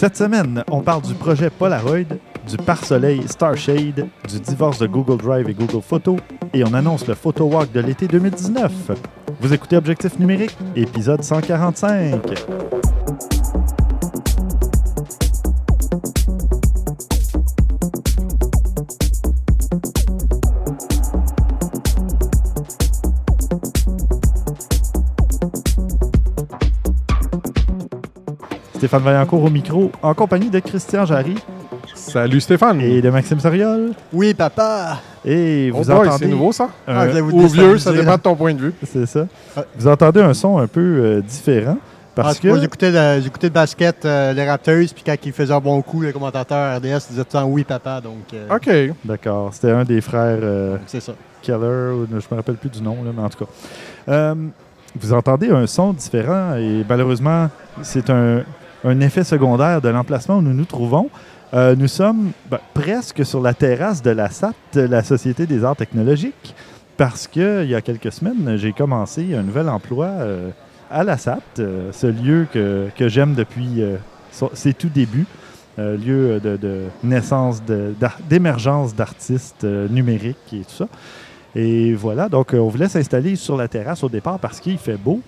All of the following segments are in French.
Cette semaine, on parle du projet Polaroid, du pare-soleil Starshade, du divorce de Google Drive et Google Photos, et on annonce le Photo Walk de l'été 2019. Vous écoutez Objectif numérique, épisode 145. Stéphane Vaillancourt au micro, en compagnie de Christian Jarry Salut Stéphane. et de Maxime Soriol. Oui, papa. Et vous Oh boy, entendez... c'est nouveau ça? un- Ah, vais vous Ou vieux, ça dépend de ton point de vue. C'est ça. Vous entendez un son un peu euh, différent parce Ah, que Moi, j'écoutais le, basket, euh, les Raptors, puis quand ils faisaient un bon coup, le commentateur RDS disait tout le temps oui, papa. Donc, euh, OK. d'accord, c'était un des frères euh, c'est ça. Keller, ou, je me rappelle plus du nom là, mais en tout cas. Euh, vous entendez un son différent et malheureusement, c'est un, un effet secondaire de l'emplacement où nous nous trouvons. Euh, nous sommes ben, presque sur la terrasse de la SAT, la Société des arts technologiques, parce qu'il y a quelques semaines, j'ai commencé un nouvel emploi euh, à la SAT, euh, ce lieu que, j'aime depuis ses tout débuts, lieu naissance, d'émergence d'artistes numériques et tout ça. Et voilà, donc on voulait s'installer sur la terrasse au départ parce qu'il fait beau.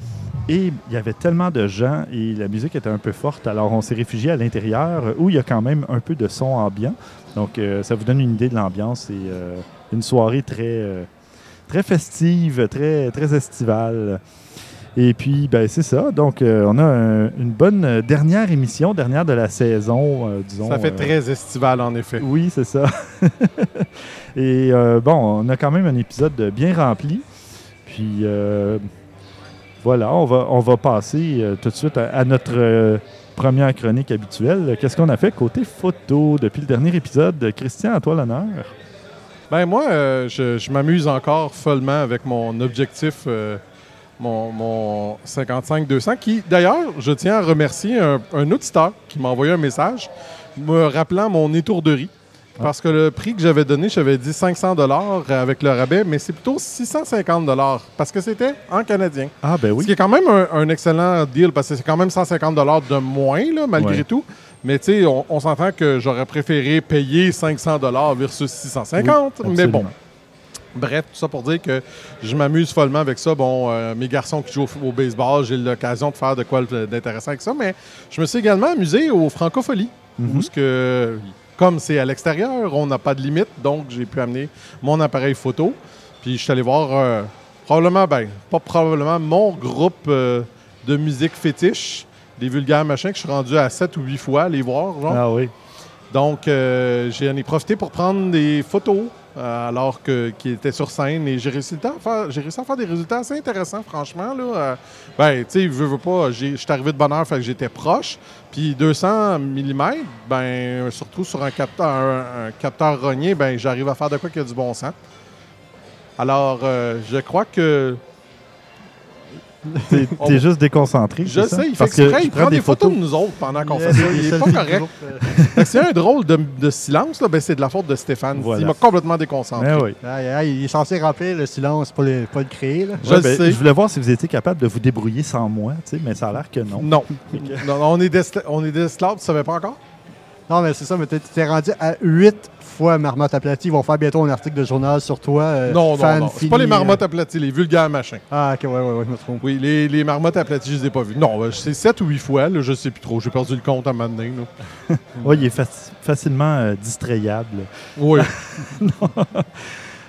Et il y avait tellement de gens et la musique était un peu forte. Alors on s'est réfugié à l'intérieur où il y a quand même un peu de son ambiant. Donc euh, ça vous donne une idée de l'ambiance. C'est euh, une soirée très, euh, très festive, très, très estivale. Et puis, ben, c'est ça. Donc, euh, on a un- une bonne dernière émission, dernière de la saison, euh, disons. Ça fait euh, très estival en effet. oui, c'est ça. Et bon, on a quand même un épisode bien rempli. Puis euh, voilà, on va, passer euh, tout de suite à, notre euh, première chronique habituelle. Qu'est-ce qu'on a fait côté photo depuis le dernier épisode? Christian, à toi l'honneur? Ben moi, euh, je, m'amuse encore follement avec mon objectif, mon, mon 55-200, qui d'ailleurs, je tiens à remercier un, un auditeur qui m'a envoyé un message me rappelant mon étourderie. Parce que le prix que j'avais donné, j'avais dit 500 dollars avec le rabais, mais c'est plutôt 650 dollars parce que c'était en canadien. Ah, ben Ce oui. qui est quand même un, un excellent deal parce que c'est quand même 150 de moins, là, malgré Ouais. tout. Mais tu sais, on, on s'entend que j'aurais préféré payer 500 versus 650. Oui, mais bon, bref, tout ça pour dire que je m'amuse follement avec ça. Bon, euh, mes garçons qui jouent au, au baseball, j'ai l'occasion de faire de quoi d'intéressant avec ça. Mais je me suis également amusé aux francopholies. Mhm. Où ce que, comme c'est à l'extérieur, on n'a pas de limite, donc j'ai pu amener mon appareil photo. Puis je suis allé voir euh, probablement, ben, pas probablement, mon groupe euh, de musique fétiche, des vulgaires machins, que je suis rendu à 7 ou 8 fois à les voir. genre. Ah oui. Donc, euh, j'en ai profité pour prendre des photos alors que qu'ils étaient sur scène et j'ai réussi, à faire- j'ai réussi à faire des résultats assez intéressants, franchement. Là, ben, tu sais, veux, veux pas, j'ai- je suis arrivé de bonne heure, fait que j'étais proche. Puis 200 mm, ben, surtout sur un capteur, un, rogné, ben, j'arrive à faire de quoi qu'il y a du bon sens. Alors, euh, je crois que T'es t'es juste déconcentré. je c'est ça? sais, il fait Parce exprès, il prend des photos de nous autres pendant qu'on fait ça. Il est pas correct. Y a un drôle de, de silence, là, ben, c'est de la faute de Stéphane. Voilà. Il m'a complètement déconcentré. Oui. Aïe, aïe, il est censé remplir le silence, pas le, pas le créer. Là. Je Ouais, ben, sais. je voulais voir si vous étiez capable de vous débrouiller sans moi, tu sais, mais ça a l'air que non. Non. Non, on est d'esclaves, on est tu savais pas encore? Non, mais c'est ça, mais t'es- t'es rendu à 8 fois Marmotte aplatie. Ils vont faire bientôt un article de journal sur toi. euh, non, non, fan non. C'est pas les marmottes euh. aplaties, les vulgaires machins. Ah, ok, ouais, ouais, ouais, je me trompe. Oui, les, les marmottes aplaties, je les ai pas vues. Non, ben, c'est 7 ou 8 fois, là, je sais plus trop. J'ai perdu le compte à un moment donné. Oui, il est faci- facilement euh, distrayable. Oui.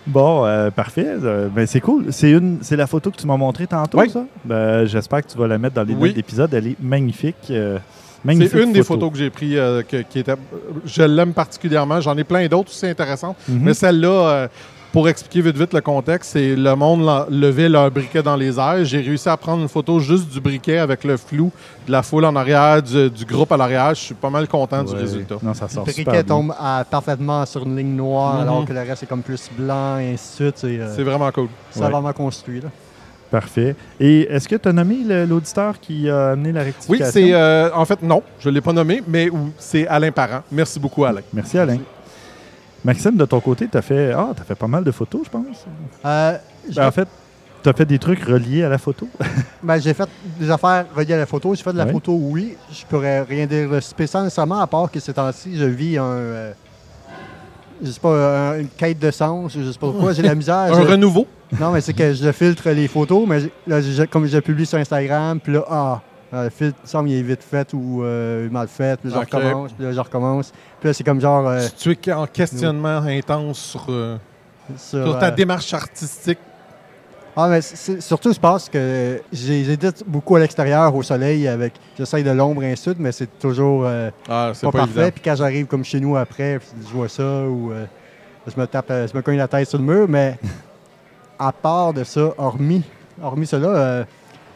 Bon, euh, parfait. Euh, ben, c'est cool. C'est une, c'est la photo que tu m'as montrée tantôt, Oui. ça? Ben, j'espère que tu vas la mettre dans les Oui. notes d'épisode. Elle est magnifique. euh, c'est une des photo. photos que j'ai prises euh, que- qui était. Je l'aime particulièrement. J'en ai plein d'autres aussi intéressantes. Mhm. Mais celle-là, euh, pour expliquer vite vite le contexte, c'est le monde levait leur briquet dans les airs. J'ai réussi à prendre une photo juste du briquet avec le flou de la foule en arrière, du, du groupe à l'arrière. Je suis pas mal content du résultat. Non, ça Le sort super briquet tombe à- parfaitement sur une ligne noire, Mhm. alors que le reste est comme plus blanc, et ainsi de suite. C'est euh, C'est vraiment cool. Ouais. savamment construit. Là. Parfait. Et est-ce que tu as nommé l'auditeur qui a amené la Oui, rectification? c'est. euh, en fait, non, je ne l'ai pas nommé, mais c'est Alain Parent. Merci beaucoup, Alain. Merci, Alain. Maxime, de ton côté, tu as fait, ah, t'as fait pas mal de photos, je pense. Euh, Ben, en fait, tu as fait des trucs reliés à la photo? Ben, j'ai fait des affaires reliées à la photo. J'ai fait de la Ouais. photo, oui. Je pourrais rien dire de spécial nécessairement, à part que ces temps-ci, je vis un. euh, je sais pas, un- une quête de sens. Je sais pas pourquoi. J'ai la misère. Un Je- renouveau. Non, mais c'est que je filtre les photos, mais là, comme je publie sur Instagram, puis là, ah, euh, le filtre, il semble qu'il est vite fait ou euh, mal fait, puis là, je recommence, puis là, je recommence. Puis là, c'est comme genre. euh, Tu es en questionnement intense sur, euh, sur, sur ta démarche artistique. Ah, mais surtout, je pense que j'ai- j'édite beaucoup à l'extérieur, au soleil, avec. J'essaye de l'ombre et ainsi de suite, mais c'est toujours euh, Ah, pas, pas, parfait. Puis quand j'arrive comme chez nous après, je vois ça, ou euh, je me tape, euh, je me cogne la tête sur le mur, mais à part de ça, hormis, hormis cela, euh,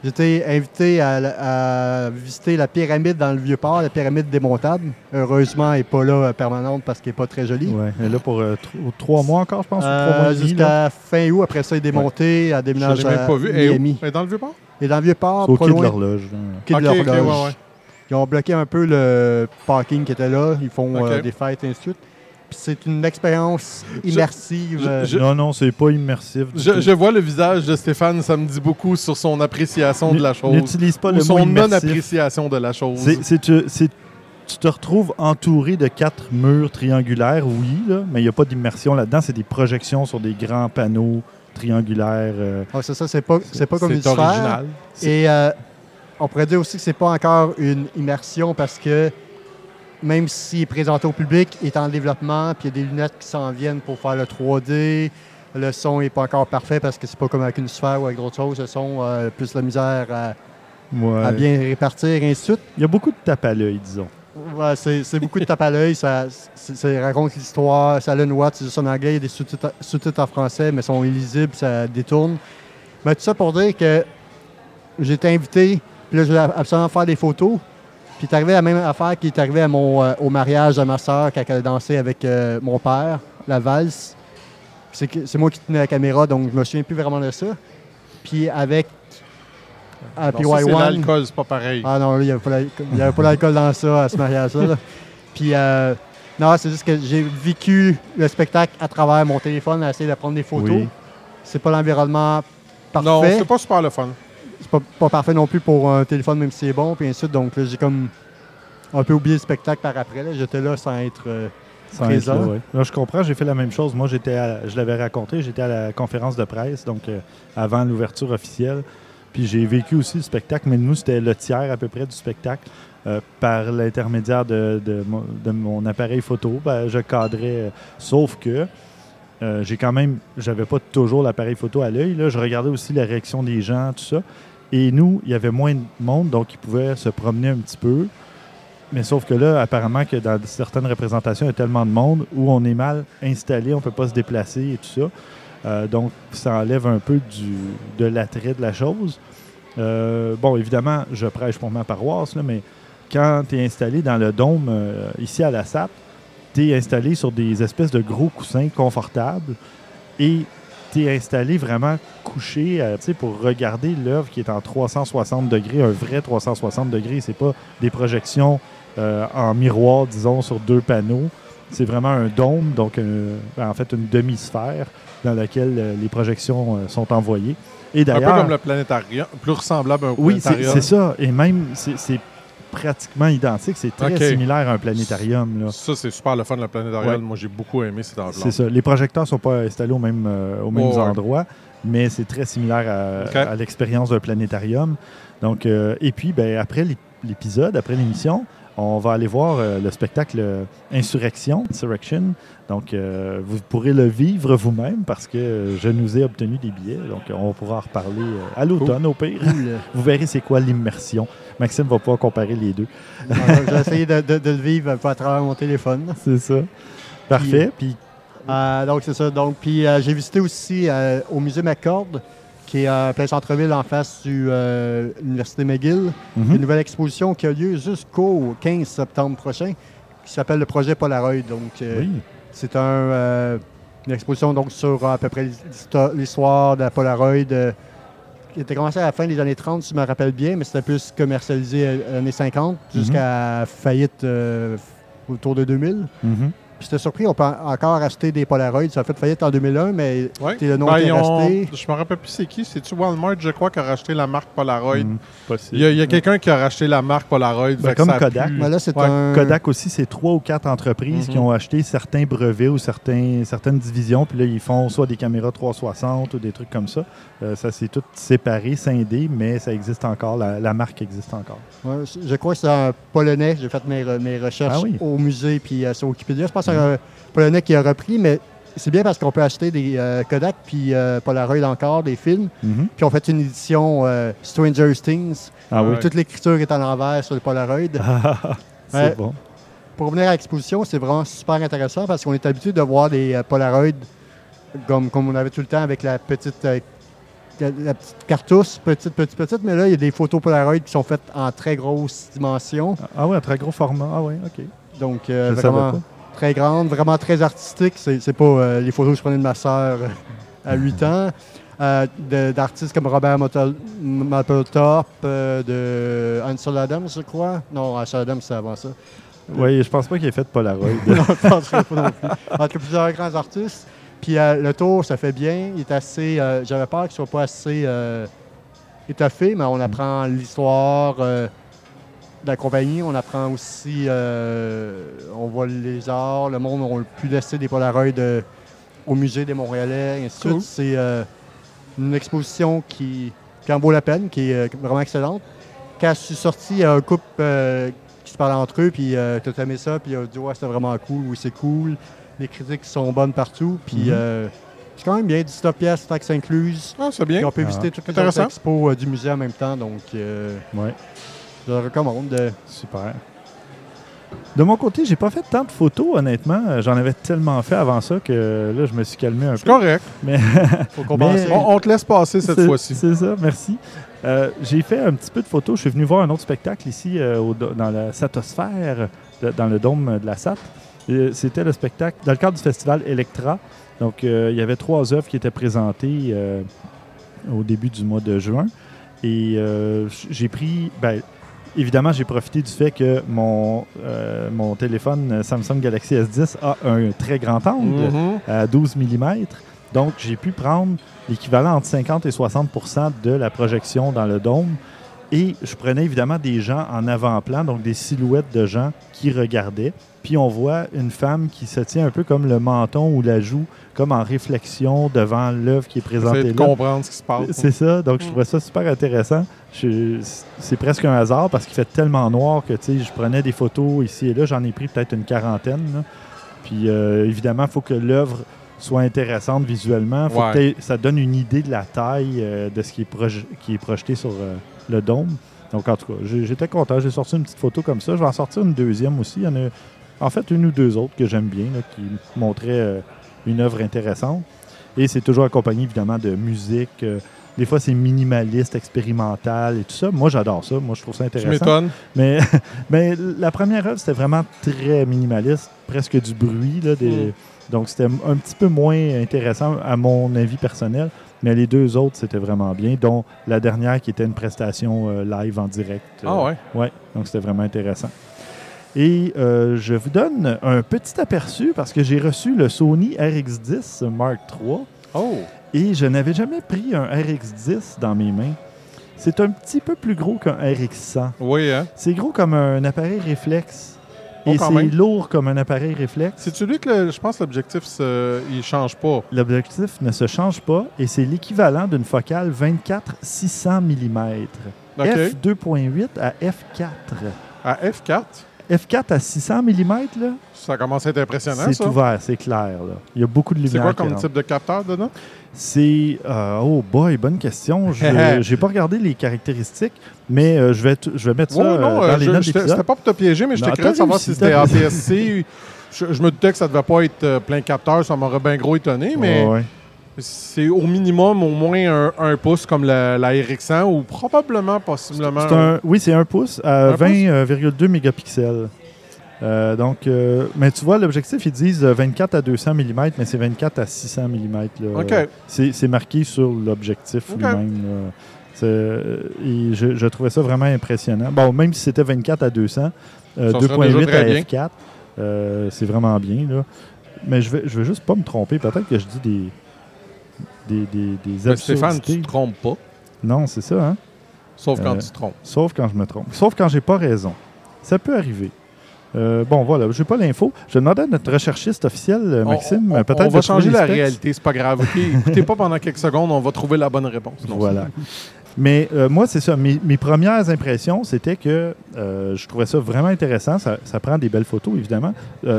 j'étais invité à, visiter la pyramide dans le Vieux-Port, la pyramide démontable. Heureusement, elle n'est pas là euh, permanente parce qu'elle n'est pas très jolie. Ouais. Elle est là pour euh, tro- trois mois encore, je pense, ou Euh. Jusqu'à fin août, après ça, elle est démontée, elle Je déménage l'ai même à pas vu. Et où? Miami. Elle est dans le Vieux-Port? Et dans le Vieux-Port, C'est au pas quai de loin l'horloge. quai de l'horloge. ouais. Ils ont bloqué un peu le parking qui était là. Ils font euh, des fêtes et ainsi de suite. Puis c'est une expérience immersive. je- je- Non, non, c'est pas immersif. Je, vois le visage de Stéphane, ça me dit beaucoup sur son appréciation de la chose. N'utilise pas le mot son immersif. non-appréciation de la chose. C'est, c'est- tu, c'est- tu te retrouves entouré de quatre murs triangulaires, oui, là, mais il n'y a pas d'immersion là-dedans. C'est des projections sur des grands panneaux triangulaires. euh, ah, c'est ça, c'est pas, c'est pas comme une sphère. original. Et euh, on pourrait dire aussi que c'est pas encore une immersion parce que même s'il est présenté au public, il est en développement, puis il y a des lunettes qui s'en viennent pour faire le 3D. Le son n'est pas encore parfait parce que c'est pas comme avec une sphère ou avec d'autres choses. Le son a plus la misère à, ouais. à bien répartir et ainsi de suite. Il y a beaucoup de tape à l'œil, disons. Ouais, c'est beaucoup de tape à l'œil. Ça, raconte l'histoire. Ça a une Watt, c'est juste en anglais. Il y a des sous-titres en français, mais sont illisibles. Ça détourne. Mais tout ça pour dire que j'ai été invité. Puis là, je voulais absolument faire des photos. Puis c'est arrivé la même affaire qui est arrivée à mon, euh, au mariage de ma soeur quand elle a dansé avec euh, mon père, la valse. C'est moi qui tenais la caméra, donc je me souviens plus vraiment de ça. Puis avec. Ah, puis c'est Y1, l'alcool, c'est pas pareil. ah non, il n'y avait pas l'alcool dans ça, à ce mariage-là. là. Puis, euh, non, c'est juste que j'ai vécu le spectacle à travers mon téléphone, à essayer de prendre des photos. Oui. C'est pas l'environnement parfait. non, c'est pas super le fun. C'est pas, pas parfait non plus pour un téléphone, même si c'est bon, puis ainsi de suite. Donc j'ai comme un peu oublié le spectacle par après. J'étais là sans être. euh, Sans être Présent. là, ouais. Là, je comprends, j'ai fait la même chose. Moi, j'étais je l'avais raconté, j'étais à la conférence de presse, donc euh, avant l'ouverture officielle. Puis j'ai vécu aussi le spectacle, mais nous, c'était le tiers à peu près du spectacle. Euh, par l'intermédiaire de, de mon, de mon appareil photo, ben, je cadrais. sauf que euh, j'ai quand même, j'avais pas toujours l'appareil photo à l'œil. Je regardais aussi la réaction des gens, tout ça. Et nous, il y avait moins de monde, donc ils pouvaient se promener un petit peu. Mais sauf que là, apparemment que dans certaines représentations, il y a tellement de monde où on est mal installé, on peut pas se déplacer et tout ça. Euh, donc, ça enlève un peu de l'attrait de la chose. Euh, bon, évidemment, je prêche pour ma paroisse, là, mais quand tu es installé dans le dôme ici à la SAP, tu es installé sur des espèces de gros coussins confortables et tu es installé vraiment couché euh, pour regarder l'œuvre qui est en 360 degrés, un vrai 360 degrés. C'est pas des projections euh, en miroir, disons, sur deux panneaux. C'est vraiment un dôme, donc un- en fait une demi-sphère dans laquelle euh, les projections euh, sont envoyées. Et Un peu comme le planétarium, plus ressemblable à un oui, c'est planétarium. c'est ça. Et même, c'est pratiquement identique. C'est très similaire à un planétarium. Là. Ça, c'est super le fun, le planétarium. Ouais. Moi, j'ai beaucoup aimé cet enveloppe. C'est ça. Les projecteurs ne sont pas installés au même, euh, aux mêmes Oh, ouais. endroits, mais c'est très similaire à, l'expérience d'un planétarium. Donc, euh, et puis, ben, après l'ép- l'épisode, après l'émission, on va aller voir euh, le spectacle euh, Insurrection, Insurrection. Donc, euh, vous pourrez le vivre vous-même parce que je nous ai obtenu des billets. Donc, on pourra en reparler euh, à l'automne au pire. Vous verrez c'est quoi l'immersion. Maxime va pouvoir comparer les deux. J'ai essayé de, de- de le vivre un peu à travers mon téléphone. C'est ça. Parfait. Puis, Euh, donc, c'est ça. Donc, puis euh, j'ai visité aussi euh, au musée McCord, qui est euh, plein centre-ville en face de l'Université McGill. mhm. Une nouvelle exposition qui a lieu jusqu'au 15 septembre prochain, qui s'appelle le projet Polaroid. Donc, oui. c'est un, une exposition donc, sur à peu près l'histo- l'histoire de la Polaroid. Euh, qui était commencé à la fin des années 30, si je me rappelle bien, mais c'était plus commercialisé à l'année 50 jusqu'à faillite euh, autour de 2000. Mhm. Puis j'étais surpris, on peut en- encore acheter des Polaroids. Ça a fait faillite en 2001, mais Ouais. t'es le nom Ben, qui est ils ont- resté. Je me rappelle plus c'est qui. C'est-tu Walmart, je crois, qui a racheté la marque Polaroid? Hmm, possible. Il y a, quelqu'un qui a racheté la marque Polaroid. Ben, comme Kodak. pu- Mais là, c'est Ouais. un. Kodak aussi, c'est trois ou quatre entreprises Mhm. qui ont acheté certains brevets ou certains, certaines divisions. Puis là, ils font soit des caméras 360 ou des trucs comme ça. Euh, ça s'est tout séparé, scindé, mais ça existe encore. La, la marque existe encore. Ouais, je crois que c'est un Polonais. J'ai fait mes, re- mes recherches Ah oui. au musée puis euh, sur Wikipédia. Je pense que c'est un Polonais qui a repris, mais c'est bien parce qu'on peut acheter des euh, Kodak puis euh, Polaroid encore, des films. Mhm. Puis on fait une édition euh, Stranger Things. Ah oui. Toute l'écriture est à l'envers sur le Polaroid. c'est bon. Pour revenir à l'exposition, c'est vraiment super intéressant parce qu'on est habitué de voir des euh, Polaroid comme, comme on avait tout le temps avec la petite, euh, la, petite cartouche, petite, petite, petite. Mais là, il y a des photos Polaroid qui sont faites en très grosse dimension. Ah oui, un très gros format. Ah oui, OK. Donc, euh, vraiment pas. Très grande, vraiment très artistique. C'est pas euh, les photos que je prenais de ma sœur euh, à 8 ans. Euh, D'artistes comme Robert Mapplethorpe, de Ansel Adams, je crois. Non, Ansel Adams, c'est avant ça. Oui, je pense pas qu'il ait fait Polaroid. non, je penserais pas non plus. En tout cas, plusieurs grands artistes. Puis euh, le tour, ça fait bien. Il est assez. euh, J'avais peur qu'il soit pas assez euh, étoffé, mais on apprend l'histoire de la compagnie. On apprend aussi. euh, on voit les arts, le monde. On a pu laisser des Polaroids euh, au musée des Montréalais, et ainsi de Cool. suite. C'est euh, une exposition qui, qui en vaut la peine, qui est euh, vraiment excellente. Quand je suis sorti, il y a un couple qui se parlent entre eux, puis euh, t'as aimé ça, puis il a dit ouais, c'était vraiment cool, oui, c'est cool. Les critiques sont bonnes partout, puis Mhm. c'est quand même bien, 19 pièces, taxes incluses. Ah, c'est bien. Puis on peut Ah. visiter toutes les expos du musée en même temps, donc ouais. Je le recommande. euh. Super. De mon côté, j'ai pas fait tant de photos, honnêtement. Euh, J'en avais tellement fait avant ça que là, je me suis calmé un C'est peu. correct. faut compenser. Mais- On, on te laisse passer cette C'est- fois-ci. C'est ça, merci. Euh, j'ai fait un petit peu de photos. Je suis venu voir un autre spectacle ici euh, au dans la Satosphère, de- dans le dôme de la SAT. C'était le spectacle dans le cadre du festival Electra. Donc, euh, il y avait trois œuvres qui étaient présentées au début du mois de juin. Et j'ai pris. Ben, évidemment, j'ai profité du fait que mon, euh, mon téléphone Samsung Galaxy S10 a un très grand angle Mhm. à 12 mm. Donc, j'ai pu prendre l'équivalent entre 50 et 60% de la projection dans le dôme. Et je prenais évidemment des gens en avant-plan, donc des silhouettes de gens qui regardaient. Puis on voit une femme qui se tient un peu comme le menton ou la joue, comme en réflexion devant l'œuvre qui est présentée de là. comprendre ce qui se passe. C'est ça, donc je trouvais ça super intéressant. Je- C'est presque un hasard parce qu'il fait tellement noir que tu sais, je prenais des photos ici et là. J'en ai pris peut-être une quarantaine. là. Puis euh, évidemment, il faut que l'œuvre soit intéressante visuellement. Faut Ouais. que t'aies- ça donne une idée de la taille euh, de ce qui est, proje- qui est projeté sur euh, le dôme. Donc en tout cas, j'étais content. J'ai sorti une petite photo comme ça. Je vais en sortir une deuxième aussi. Il y en a en fait une ou deux autres que j'aime bien, là, qui montraient euh, une œuvre intéressante. Et c'est toujours accompagné évidemment de musique. euh, des fois, c'est minimaliste, expérimental et tout ça. Moi, j'adore ça. Moi, je trouve ça intéressant. m'étonnes. Mais, mais la première œuvre, c'était vraiment très minimaliste, presque du bruit. là, des- Mm. Donc, c'était un petit peu moins intéressant, à mon avis personnel. Mais les deux autres, c'était vraiment bien, dont la dernière qui était une prestation euh, live en direct. euh, Ah ouais? Ouais, donc c'était vraiment intéressant. Et euh, je vous donne un petit aperçu parce que j'ai reçu le Sony RX10 Mark III Oh. et je n'avais jamais pris un RX10 dans mes mains. C'est un petit peu plus gros qu'un RX100. Oui, hein? C'est gros comme un appareil réflexe. Et c'est lourd comme un appareil réflexe. C'est celui que je pense que l'objectif, il change pas? L'objectif ne se change pas et c'est l'équivalent d'une focale 24-600 mm. OK. F2.8 à F4. À F4, F4 à 600 mm, là, ça commence à être impressionnant, c'est ouvert, c'est clair. là. Il y a beaucoup de C'est lumière. quoi qui comme type de capteur dedans? C'est. euh, oh boy, bonne question. Je n'ai pas regardé les caractéristiques, mais euh, je, vais je vais mettre ça non, euh, euh, dans les je- notes c'était pas pour te piéger, mais curieux t'as de savoir si c'était. APS-C. je, je me doutais que ça devait pas être plein capteur, ça m'aurait bien gros étonné, mais ouais. c'est au minimum au moins un, un pouce comme la, la RX100 ou probablement, possiblement. Un- oui, c'est un pouce à Un pouce? 20,2 mégapixels. Euh, donc, euh, mais tu vois, l'objectif, ils disent euh, 24 à 200 mm, mais c'est 24 à 600 mm. C'est marqué sur l'objectif lui-même. euh, et je, je trouvais ça vraiment impressionnant. Bon, même si c'était 24 à 200, euh, Ça serait déjà 2.8 à très bien. F4, Euh, c'est vraiment bien. Là. Mais je vais, je vais juste pas me tromper. Peut-être que je dis des, des, des, des Mais Stéphane, tu absurdités. te trompes pas. Non, c'est ça, hein? Sauf quand Euh, tu te trompes. Sauf quand je me trompe. Sauf quand j'ai pas raison. Ça peut arriver. Euh, bon, voilà, j'ai pas l'info. Je demandais à notre recherchiste officiel, euh, On- Maxime, on, peut-être on de va changer la réalité, c'est pas grave. Écoutez pas pendant quelques secondes, on va trouver la bonne réponse. Non, Voilà. Mais euh, moi, c'est ça. Mes, mes premières impressions, c'était que euh, je trouvais ça vraiment intéressant. Ça, ça prend des belles photos, évidemment.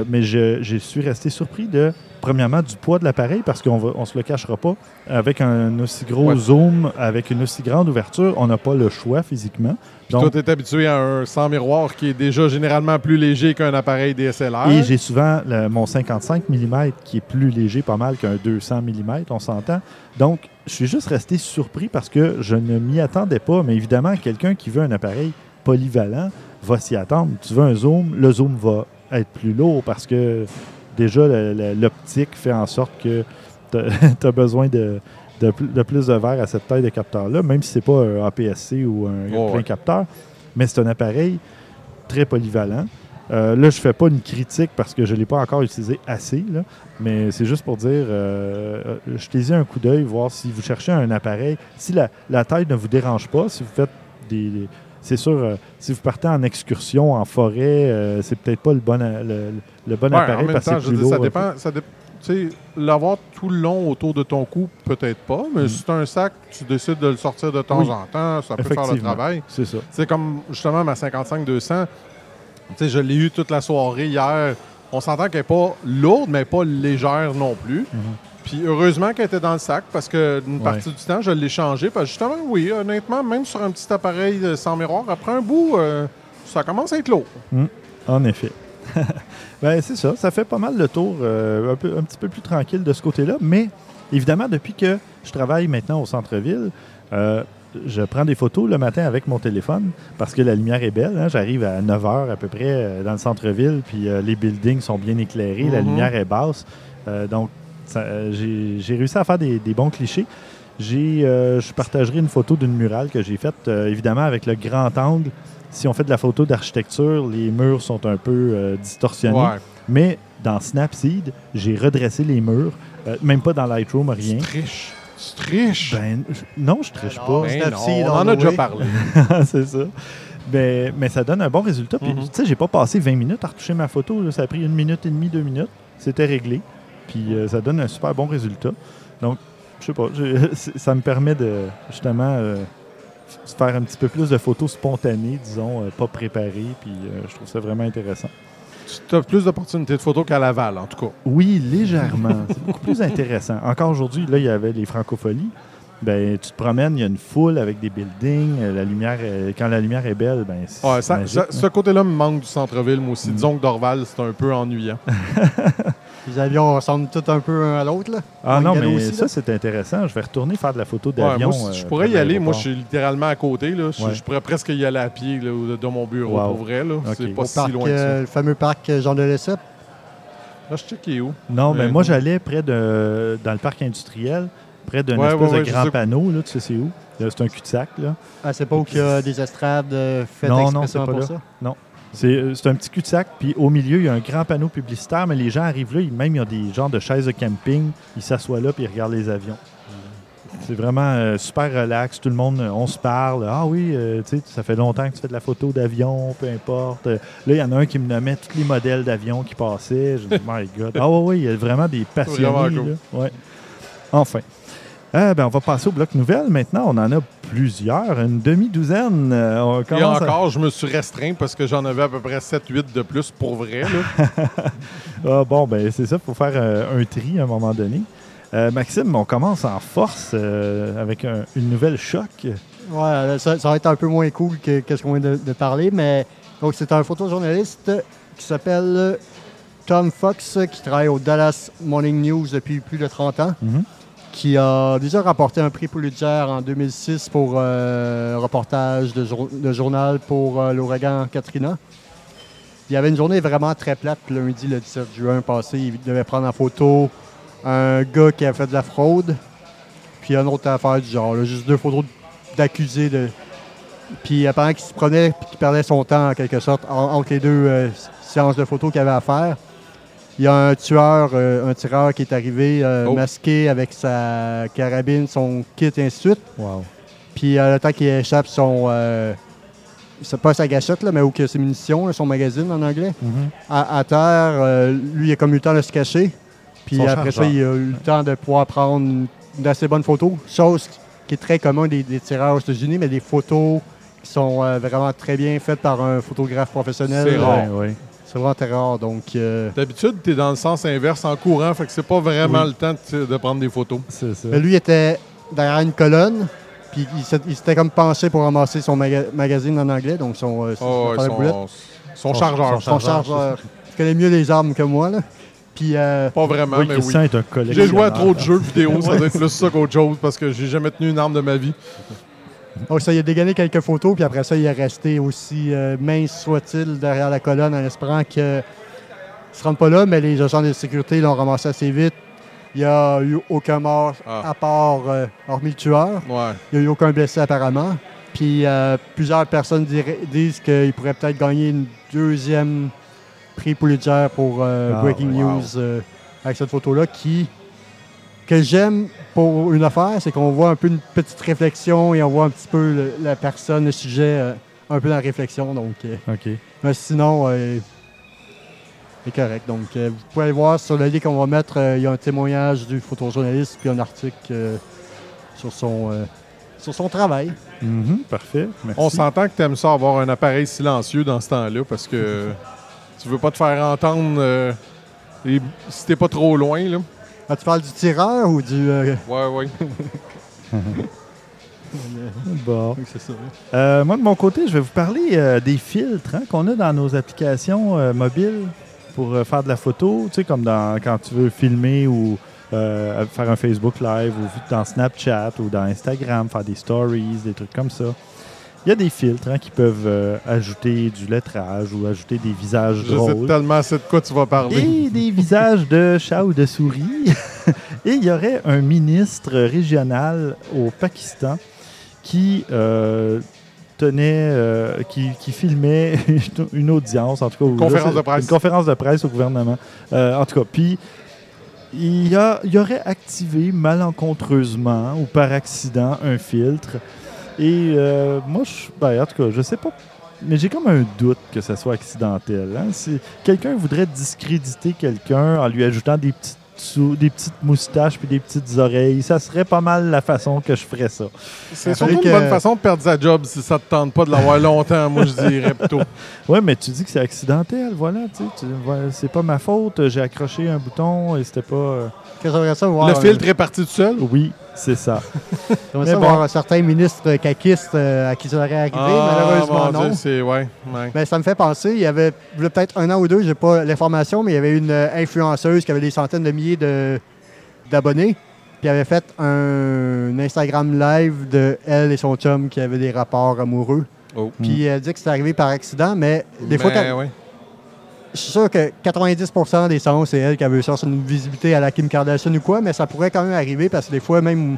Mais je, je suis resté surpris de, premièrement, du poids de l'appareil, parce qu'on ne se le cachera pas. Avec un aussi gros Ouais. zoom, avec une aussi grande ouverture, on n'a pas le choix physiquement. Puis toi, tu es habitué à un sans miroir qui est déjà généralement plus léger qu'un appareil DSLR. Et j'ai souvent le- mon 55 mm qui est plus léger pas mal qu'un 200 mm, on s'entend. Donc, je suis juste resté surpris parce que je ne m'y attendais pas. Mais évidemment, quelqu'un qui veut un appareil polyvalent va s'y attendre. Tu veux un zoom, le zoom va être plus lourd parce que déjà, l'optique fait en sorte que tu as besoin de, de, pl- de plus de verre à cette taille de capteur-là, même si c'est pas un APS-C ou un Oh, plein ouais. capteur. Mais c'est un appareil très polyvalent. Euh, là, je fais pas une critique parce que je ne l'ai pas encore utilisé assez, là, mais c'est juste pour dire, euh, euh, jetez-y un coup d'œil, voir si vous cherchez un appareil, si la, la taille ne vous dérange pas, si vous faites des... des- c'est sûr, euh, si vous partez en excursion, en forêt, c'est peut-être pas le bon, le, le bon Ouais, appareil en même parce que temps, je plus veux dire, ça dépend. Ça dé- tu sais, l'avoir tout le long autour de ton cou, peut-être pas, mais Mm. si c'est un sac, tu décides de le sortir de temps Oui. en temps, ça peut faire le travail. C'est ça. C'est comme justement ma 55-200. Tu sais, je l'ai eu toute la soirée hier. On s'entend qu'elle n'est pas lourde, mais pas légère non plus. Mhm. Puis heureusement qu'elle était dans le sac parce que une Ouais. partie du temps, je l'ai changé. Parce que justement, oui, honnêtement, même sur un petit appareil euh, sans miroir, après un bout, euh, ça commence à être lourd. En effet. ben, c'est ça. Ça fait pas mal le tour, euh, un, peu, un petit peu plus tranquille de ce côté-là. Mais évidemment, depuis que je travaille maintenant au centre-ville, euh, je prends des photos le matin avec mon téléphone parce que la lumière est belle. hein. J'arrive à 9 h à peu près euh, dans le centre-ville, puis euh, les buildings sont bien éclairés, la Mhm. lumière est basse. Donc, j'ai réussi à faire des, des bons clichés. J'ai, je partagerai une photo d'une murale que j'ai faite, évidemment, avec le grand angle. Si on fait de la photo d'architecture, les murs sont un peu euh, distorsionnés. Ouais. Mais dans Snapseed, j'ai redressé les murs, euh, même pas dans Lightroom, rien. Tu triches. Tu triches. Ben, non, je triche Alors, pas. Ben Snapseed, non, on en a déjà parlé. c'est ça. Mais, mais ça donne un bon résultat. Puis, Mhm. tu sais, j'ai pas passé 20 minutes à retoucher ma photo. là. Ça a pris une minute et demie, deux minutes. C'était réglé. Puis euh, ça donne un super bon résultat. Donc, je sais pas, ça me permet de, justement, euh, faire un petit peu plus de photos spontanées, disons, euh, pas préparées. Puis euh, je trouve ça vraiment intéressant. Tu as plus d'opportunités de photos qu'à Laval, en tout cas. Oui, légèrement. C'est beaucoup plus intéressant. Encore aujourd'hui, là, il y avait les francopholies. Ben, tu te promènes, il y a une foule avec des buildings. euh, La lumière, est- quand la lumière est belle, ben, c'est Ouais, ça- magique, ça- hein. ce côté-là me manque du centre-ville, moi aussi. Mhm. Disons que Dorval, c'est un peu ennuyant. Les avions ressemblent tous un peu un à l'autre. là. Ah non, mais aussi, ça, c'est intéressant. Je vais retourner faire de la photo Ouais, d'avion. moi, si je euh, pourrais y aller. Moi, je suis littéralement à côté. Là. Je, Ouais. je pourrais presque y aller à pied là, de, mon bureau, Wow. pour vrai. Là. C'est pas Au si parc, loin que ça. euh, le fameux parc Jean de Lesseps. Là, je check est où? Non, mais moi, non. j'allais près de. dans le parc industriel, près d'un Ouais, espèce ouais, ouais, de grand sais. panneau. Là, tu sais, c'est où? Là, C'est un cul-de-sac. là. Ah, c'est pas où il y a des estrades euh, faites Non, non, expressément c'est pas pour là. ça? C'est euh, c'est un petit cul-de-sac, puis au milieu, il y a un grand panneau publicitaire, mais les gens arrivent là, ils- même il y a des genres de chaises de camping, ils s'assoient là, puis ils regardent les avions. C'est vraiment euh, super relax, tout le monde, euh, on se parle. Ah oui, euh, tu sais, ça fait longtemps que tu fais de la photo d'avion, peu importe. Euh, Là, il y en a un qui me nommait tous les modèles d'avions qui passaient. Je dis, my God. Ah oui, oui, il y a vraiment des passionnés. Vraiment cool. là. Ouais. Enfin. Euh, ben, on va passer au bloc nouvelles maintenant. On en a plusieurs, une demi-douzaine. Euh, on Et commence à- encore, je me suis restreint parce que j'en avais à peu près 7-8 de plus pour vrai. Là. Ah, bon, ben c'est ça, il faut faire euh, un tri à un moment donné. Euh, Maxime, on commence en force euh, avec un- une nouvelle choc. Ouais, là, ça, ça va être un peu moins cool que, que ce qu'on vient de, de parler, mais donc c'est un photojournaliste qui s'appelle Tom Fox, qui travaille au Dallas Morning News depuis plus de 30 ans, Mhm. Qui a déjà remporté un prix Pulitzer en 2006 pour euh, un reportage de, jour- de journal pour euh, l'ouragan Katrina. Il y avait une journée vraiment très plate lundi, le 17 juin passé. Il devait prendre en photo un gars qui a fait de la fraude, puis une autre affaire du genre. juste deux photos d'accusés de, Puis pendant qu'il se prenait puis qu'il perdait son temps en quelque sorte en- entre les deux euh, séances de photos qu'il avait à faire, il y a un tueur, euh, un tireur qui est arrivé euh, Oh. masqué avec sa carabine, son kit et ainsi de suite. Wow. Puis euh, le temps qu'il échappe son. Euh, c'est pas sa gâchette, là, mais où que ses munitions, là, son magazine en anglais. Mhm. À, à terre, euh, lui, il a comme eu le temps de se cacher. Puis Son après ça, il a eu le temps de pouvoir prendre une, une assez bonne photo. Chose qui est très commun des, des tireurs aux États-Unis, mais des photos qui sont euh, vraiment très bien faites par un photographe professionnel. C'est rare. C'est vraiment très rart. Donc, euh, D'habitude, tu es dans le sens inverse en courant, fait que c'est pas vraiment Oui. le temps de, de prendre des photos. C'est ça. mais lui était derrière une colonne. Puis il il s'était comme penché pour ramasser son maga- magazine en anglais. Donc, son, euh, Oh, son- ouais, son bullet. son, son chargeur. Son chargeur. Il connaît mieux les armes que moi. Là. Puis, euh, Pas vraiment, Oui, mais oui. J'ai joué à trop de jeux vidéo, ça doit être plus ça qu'autre chose parce que j'ai jamais tenu une arme de ma vie. Donc ça, il a dégainé quelques photos. Puis après ça, il est resté aussi euh, mince soit-il derrière la colonne en espérant qu'il ne se rende pas là. Mais les agents de sécurité l'ont ramassé assez vite. Il n'y a eu aucun mort Ah. à part, euh, hormis le tueur. Ouais. Il n'y a eu aucun blessé apparemment. Puis euh, plusieurs personnes disent qu'il pourrait peut-être gagner une deuxième prix Pulitzer pour euh, Ah, Breaking wow. News avec cette photo-là qui que j'aime pour une affaire, c'est qu'on voit un peu une petite réflexion et on voit un petit peu le- la personne, le sujet euh, un peu dans la réflexion. Donc, euh, OK. mais sinon, euh, c'est correct. Donc, euh, vous pouvez aller voir sur le lien qu'on va mettre, euh, il y a un témoignage du photojournaliste puis un article euh, sur, son, euh, sur son travail. Mhm, Parfait. Merci. On s'entend que tu aimes ça avoir un appareil silencieux dans ce temps-là parce que tu veux pas te faire entendre euh, et si t'es pas trop loin. Là. Ah, tu parles du tireur ou du. euh, Ouais, ouais. Bon. c'est ça. Euh, moi, de mon côté, je vais vous parler euh, des filtres hein, qu'on a dans nos applications euh, mobiles pour euh, faire de la photo. Tu sais, comme dans, quand tu veux filmer ou euh, faire un Facebook Live ou dans Snapchat ou dans Instagram, faire des stories, des trucs comme ça. Il y a des filtres hein, qui peuvent euh, ajouter du lettrage ou ajouter des visages Je sais drôles. tellement assez de quoi tu vas parler. Et des visages de chat ou de souris. Et il y aurait un ministre régional au Pakistan qui euh, tenait, euh, qui, qui filmait une audience, en tout cas. ou- Conférence là, de presse. Une conférence de presse au gouvernement. En tout cas, puis il, y a, il y aurait activé malencontreusement ou par accident un filtre. Et euh, moi, je, ben, en tout cas, je sais pas mais j'ai comme un doute que ce soit accidentel. hein. Si quelqu'un voudrait discréditer quelqu'un en lui ajoutant des petites, sou- des petites moustaches puis des petites oreilles, ça serait pas mal la façon que je ferais ça. C'est surtout une que- bonne façon de perdre sa job si ça te tente pas de l'avoir longtemps, moi je dirais plutôt. Ouais, mais tu dis que c'est accidentel, voilà. tu sais, tu- voilà, c'est pas ma faute, j'ai accroché un bouton et c'était pas. euh, Qu'est-ce que ça voir? Le filtre est parti tout seul? Oui, c'est ça. J'aimerais Mais ça bon. voir un certain ministre caquiste euh, à qui ça aurait arrivé. Ah, Malheureusement, mon Dieu, non. c'est ouais, ouais. Ben, ça me fait penser, il y avait peut-être un an ou deux, j'ai pas l'information, mais il y avait une euh, influenceuse qui avait des centaines de milliers de- d'abonnés. Puis elle avait fait un Instagram live de elle et son chum qui avaient des rapports amoureux. Oh. Puis elle dit que c'est arrivé par accident, mais des fois, Mais, quand- ouais. Je suis sûr que 90% des sens, c'est elle qui avait ça une visibilité à la Kim Kardashian ou quoi, mais ça pourrait quand même arriver parce que des fois, même,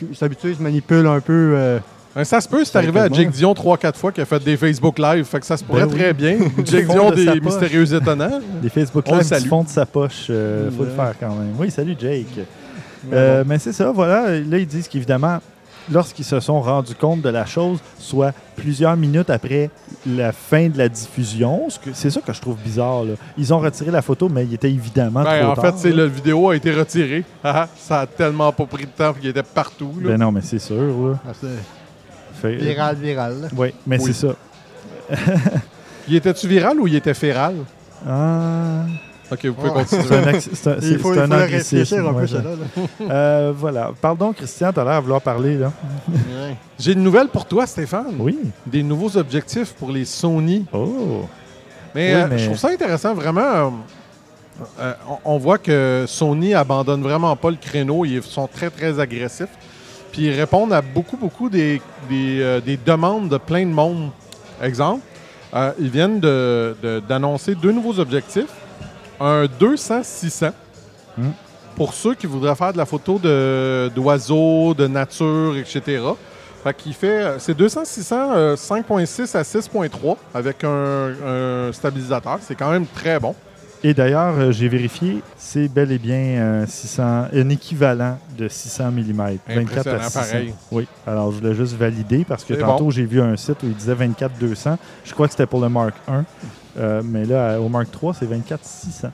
ils se manipulent un peu. euh, Ouais, Ça se peut, c'est arrivé à Jake. Dion 3-4 fois qui a fait des Facebook Live. Fait que ça se pourrait Ben oui. très bien. Jake Dion de des mystérieux étonnants. Les Facebook Live salue. fond de sa poche, euh, faut le faire quand même. Oui, salut Jake. Euh, bon. mais c'est ça, voilà. Là, ils disent qu'évidemment, lorsqu'ils se sont rendus compte de la chose, soit plusieurs minutes après la fin de la diffusion, ce que- c'est ça que je trouve bizarre. là. Ils ont retiré la photo, mais il était évidemment Ben, trop en tard. fait, c'est là. la vidéo a été retirée. Ah, ça a tellement pas pris de temps qu'il était partout. là. Ben non, mais c'est sûr. Là. Ah, Fait- viral, viral. là. Oui, mais Oui. c'est ça. Il était-tu viral ou il était féral? Ah, Ok, vous pouvez Ouais. continuer. c'est un, Il c'est- faut, il un faut réfléchir un peu, Euh, voilà. Pardon, Christian, tu as l'air à vouloir parler. Là. J'ai une nouvelle pour toi, Stéphane. Oui. Des nouveaux objectifs pour les Sony. Oh. Mais, Oui, euh, mais- je trouve ça intéressant, vraiment. euh, on, on voit que Sony abandonne vraiment pas le créneau. Ils sont très, très agressifs. Puis ils répondent à beaucoup, beaucoup des, des, euh, des demandes de plein de monde. Exemple, euh, ils viennent de- de- d'annoncer deux nouveaux objectifs. Un 200-600 Hmm. pour ceux qui voudraient faire de la photo d'oiseaux, de, nature, etc. Fait qu'il fait, euh, c'est 200, 600, euh, 5.6 à 6.3 avec un stabilisateur. C'est quand même très bon. Et d'ailleurs, euh, j'ai vérifié, c'est bel et bien un, 600, un équivalent de 600 mm. 24 à Impressionnant, 600. pareil. Oui, alors je voulais juste valider parce que tantôt bon. j'ai vu un site où il disait 24-200. Je crois que c'était pour le Mark 1, euh, mais là, au Mark 3, c'est 24-600.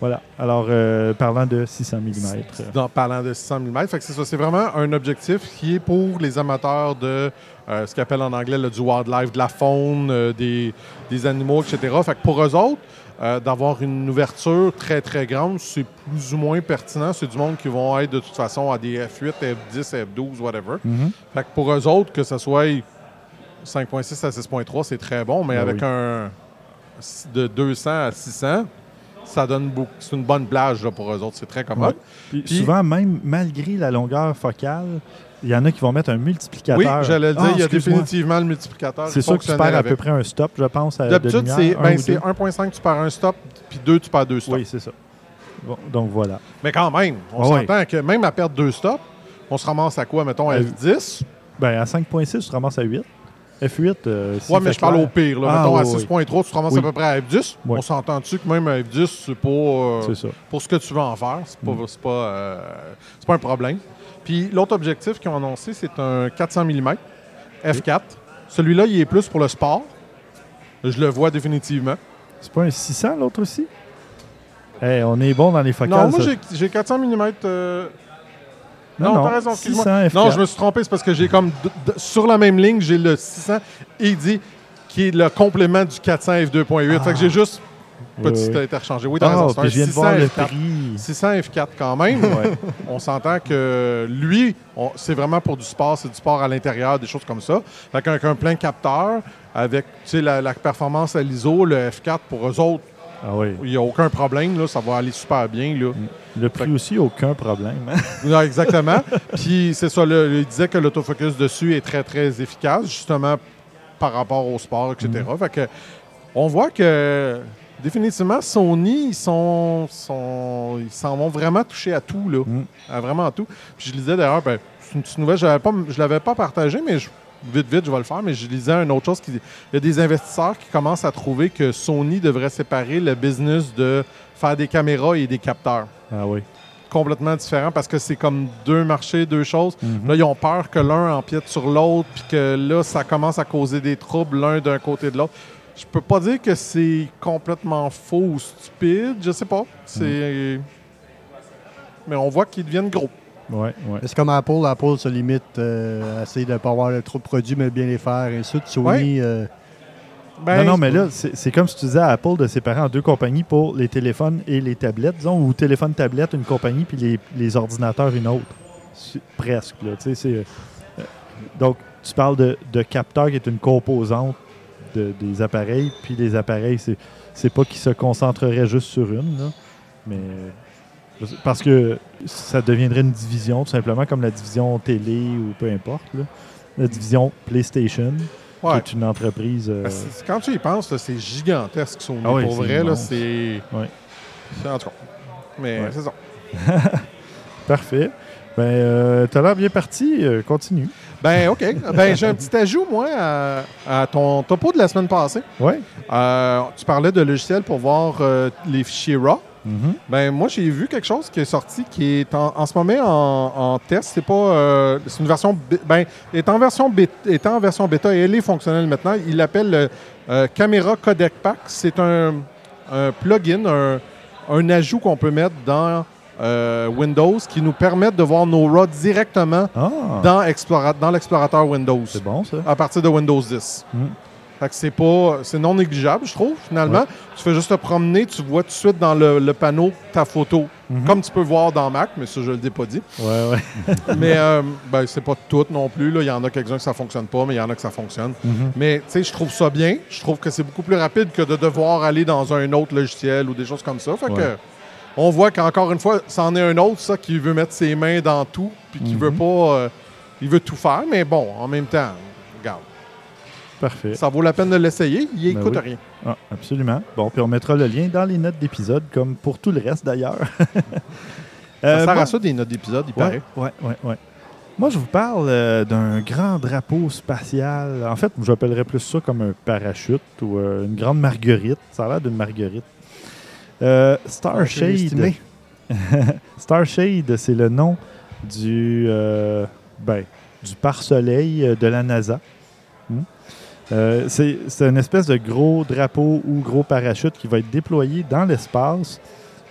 Voilà. Alors, euh, parlant de 600 mm. Dans, parlant de 600 mm. Fait que c'est ça. C'est vraiment un objectif qui est pour les amateurs de euh, ce qu'ils appellent en anglais le, du wildlife, de la faune, euh, des, des animaux, etc. Fait que pour eux autres, euh, d'avoir une ouverture très, très grande, c'est plus ou moins pertinent. C'est du monde qui vont être de toute façon à des F8, F10, F12, whatever. Mhm. Fait que pour eux autres, que ce soit 5.6 à 6.3, c'est très bon, mais Ben avec oui. un de 200 à 600, ça donne beaucoup. C'est une bonne plage là, pour eux autres. C'est très commode. Puis, Puis- souvent, même malgré la longueur focale, il y en a qui vont mettre un multiplicateur. Oui, j'allais le dire, Ah, il y a définitivement le multiplicateur. C'est sûr que tu perds à peu près un stop, je pense, à de D'habitude, c'est un ben. 1.5, tu perds un stop, puis 2, tu perds deux stops. Oui, c'est ça. Bon, donc voilà. Mais quand même, on Ah s'entend que même à perdre deux stops, on se ramasse à quoi, mettons, Euh, F10? Ben, à 5.6, tu te ramasses à 8. F8, euh, s'il Ouais, mais je parle au pire. Là. Ah, mettons, à oui, oui. 6.3, tu te ramasses Oui. à peu près à F10. Ouais. On s'entend-tu que même à F10, c'est pas... euh, C'est ça. pour ce que tu veux en faire? C'est pas, Mm. pas, euh, c'est pas un problème. Puis l'autre objectif qu'ils ont annoncé, c'est un 400 mm F4. Celui-là, il est plus pour le sport. Je le vois définitivement. C'est pas un 600, l'autre aussi? Hey, on est bon dans les focales. non, moi, j'ai, j'ai 400 mm. Non, non, non, t'as raison, excuse-moi. 600 F4. Non, je me suis trompé. C'est parce que j'ai comme... sur la même ligne, j'ai le 600 et il dit qui est le complément du 400 F2.8. Fait que j'ai juste Oui, petit oui. interchangé. Oui, t'as Ah, raison. Je viens de 600 voir le F4. prix. 600 F4 quand même. Ouais. on s'entend que lui, c'est vraiment pour du sport, c'est du sport à l'intérieur, des choses comme ça. Fait qu'avec un plein capteur, avec la, la performance à l'ISO, le F4, pour eux autres, Ah oui. il n'y a aucun problème, là, ça va aller super bien. Là. Le prix aussi, aucun problème. hein. Non, exactement. Puis c'est ça, il disait que l'autofocus dessus est très, très efficace, justement par rapport au sport, etc. Fait que on voit que définitivement, Sony, ils sont, sont- ils s'en vont vraiment toucher à tout, là. Mm. À vraiment tout. Puis je lisais d'ailleurs, ben, c'est une petite nouvelle, je ne l'avais pas partagée, mais je- vite, vite, je vais le faire. Mais je lisais une autre chose. Qui, il y a des investisseurs qui commencent à trouver que Sony devrait séparer le business de faire des caméras et des capteurs Ah oui. complètement différent parce que c'est comme deux marchés, deux choses. Mhm. Là, ils ont peur que l'un empiète sur l'autre, puis que là, ça commence à causer des troubles l'un d'un côté de l'autre. Je peux pas dire que c'est complètement faux ou stupide, je sais pas. C'est. Mais on voit qu'ils deviennent gros. Ouais, ouais. C'est comme Apple. Apple se limite euh, à essayer de ne pas avoir trop de produits, mais bien les faire. Et ensuite, Sony, euh, Ben, non, non, mais là, c'est comme si tu disais à Apple de séparer en deux compagnies pour les téléphones et les tablettes, disons, ou téléphone, tablette, une compagnie, puis les, les ordinateurs, une autre. Presque, là. Euh, euh, donc, tu parles de, de capteur qui est une composante de- des appareils, puis les appareils, c'est, c'est pas qu'ils se concentreraient juste sur une, là, mais. Parce que ça deviendrait une division, tout simplement, comme la division télé ou peu importe. là. La division PlayStation, qui est une entreprise. euh, Ben, c'est- Quand tu y penses, là, c'est gigantesque, Sony. Ah pour c'est vrai, là, c'est. Ouais. c'est- En tout cas. Mais c'est ça. Parfait. Ben, euh, t'as l'air bien parti. euh, continue. Ben, OK. ben, j'ai un petit ajout, moi, à, à ton topo de la semaine passée. Oui. Euh, tu parlais de logiciels pour voir euh, les fichiers RAW. Mhm. Ben moi j'ai vu quelque chose qui est sorti qui est en, en ce moment en, en test. C'est pas euh, c'est une version ben est en version bêta, est en version bêta et elle est fonctionnelle maintenant. Il l'appelle le Camera Codec Pack. C'est un, un plugin, un, un ajout qu'on peut mettre dans euh, Windows qui nous permet de voir nos RAW directement Ah, dans, Explora- dans l'explorateur Windows c'est bon, ça. à partir de Windows 10. Mm. Fait que c'est pas, c'est non négligeable, je trouve, finalement. Tu fais juste te promener, tu vois tout de suite dans le, le panneau ta photo, Mhm. comme tu peux voir dans Mac, mais ça, je le ai pas dit. Ouais, ouais. mais euh, ben, c'est pas tout non plus. Il y en a quelques-uns que ça fonctionne pas, mais il y en a que ça fonctionne. Mhm. Mais tu sais, je trouve ça bien. Je trouve que c'est beaucoup plus rapide que de devoir aller dans un autre logiciel ou des choses comme ça. Fait que. On voit qu'encore une fois, c'en est un autre, ça, qui veut mettre ses mains dans tout, puis qui Mhm. veut pas. euh, il veut tout faire, mais bon, en même temps, regarde. Parfait. Ça vaut la peine de l'essayer. Il Ben coûte oui. rien. Ah, absolument. Bon, puis on mettra le lien dans les notes d'épisode, comme pour tout le reste d'ailleurs. Ça Euh, sert à ça des notes d'épisode, il Ouais, paraît. ouais, ouais, ouais. Moi, je vous parle euh, d'un grand drapeau spatial. En fait, j'appellerais plus ça comme un parachute ou euh, une grande marguerite. Ça a l'air d'une marguerite. Euh, Starshade. c'est le nom du, euh, ben, du pare-soleil euh, de la NASA. Hmm? Euh, c'est c'est une espèce de gros drapeau ou gros parachute qui va être déployé dans l'espace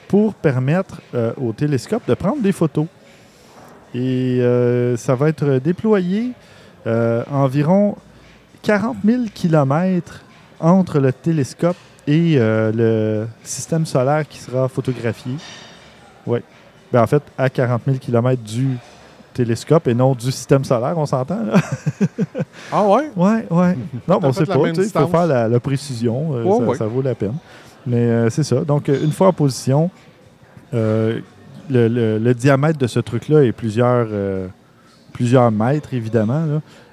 pour permettre au télescope de prendre des photos. Et ça va être déployé environ 40 000 km entre le télescope et euh, le système solaire qui sera photographié. Oui. Ben, en fait, à 40 000 km du télescope et non du système solaire, on s'entend là? Ah ouais? Ouais, ouais. Non, on fait sait pas. Il faut faire la, la précision. euh, ça, ouais. ça vaut la peine. Mais euh, c'est ça. Donc, une fois en position, le, le- le diamètre de ce truc-là est plusieurs, plusieurs mètres, évidemment.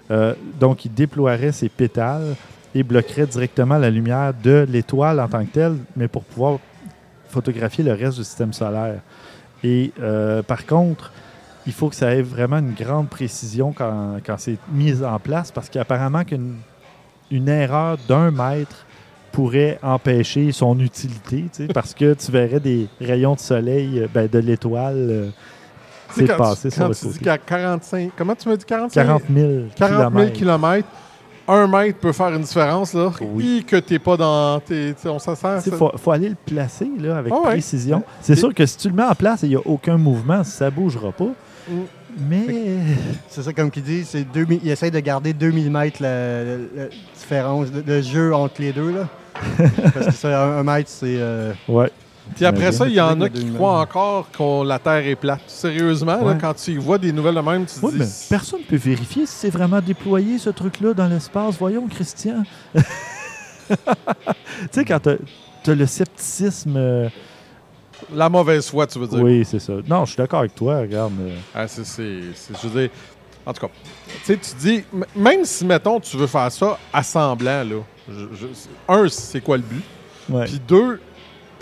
là. Donc, il déploierait ses pétales et bloquerait directement la lumière de l'étoile en tant que telle, mais pour pouvoir photographier le reste du système solaire. Et euh, par contre, il faut que ça ait vraiment une grande précision quand, quand c'est mis en place, parce qu'apparemment qu'une une erreur d'un mètre pourrait empêcher son utilité, tu sais, parce que tu verrais des rayons de soleil, euh, ben, de l'étoile, euh, c'est passé tu, sur quand le tu dis côté. qu'à 45... Comment tu m'as dit 45? 40 000 40 000 kilomètres. Un mètre peut faire une différence, là. Oui. Et que t'es pas dans... t'es- on s'en sert, Il faut, faut aller le placer là, avec Ah ouais. précision. C'est Et- sûr que si tu le mets en place et il n'y a aucun mouvement, ça ne bougera pas. Mm. Mais C'est ça, comme qu'il dit, c'est 2000 il essaie de garder 2 mm la, la- la différence, de, de jeu entre les deux. Là. Parce que ça, un, un mètre, c'est. euh, ouais. Puis après ça, il y en a qui croient encore que la Terre est plate. Sérieusement, là, quand tu vois des nouvelles de même, tu te Ouais, dis... mais personne ne peut vérifier si c'est vraiment déployé ce truc-là dans l'espace. Voyons, Christian. tu sais, quand tu as, le scepticisme. euh, La mauvaise foi, tu veux dire. oui, c'est ça. Non, je suis d'accord avec toi. Regarde. euh, Ah, c'est, je veux dire, en tout cas, tu sais, tu dis, même si, mettons, tu veux faire ça à semblant, là, je- je- un, c'est quoi le but? Puis deux,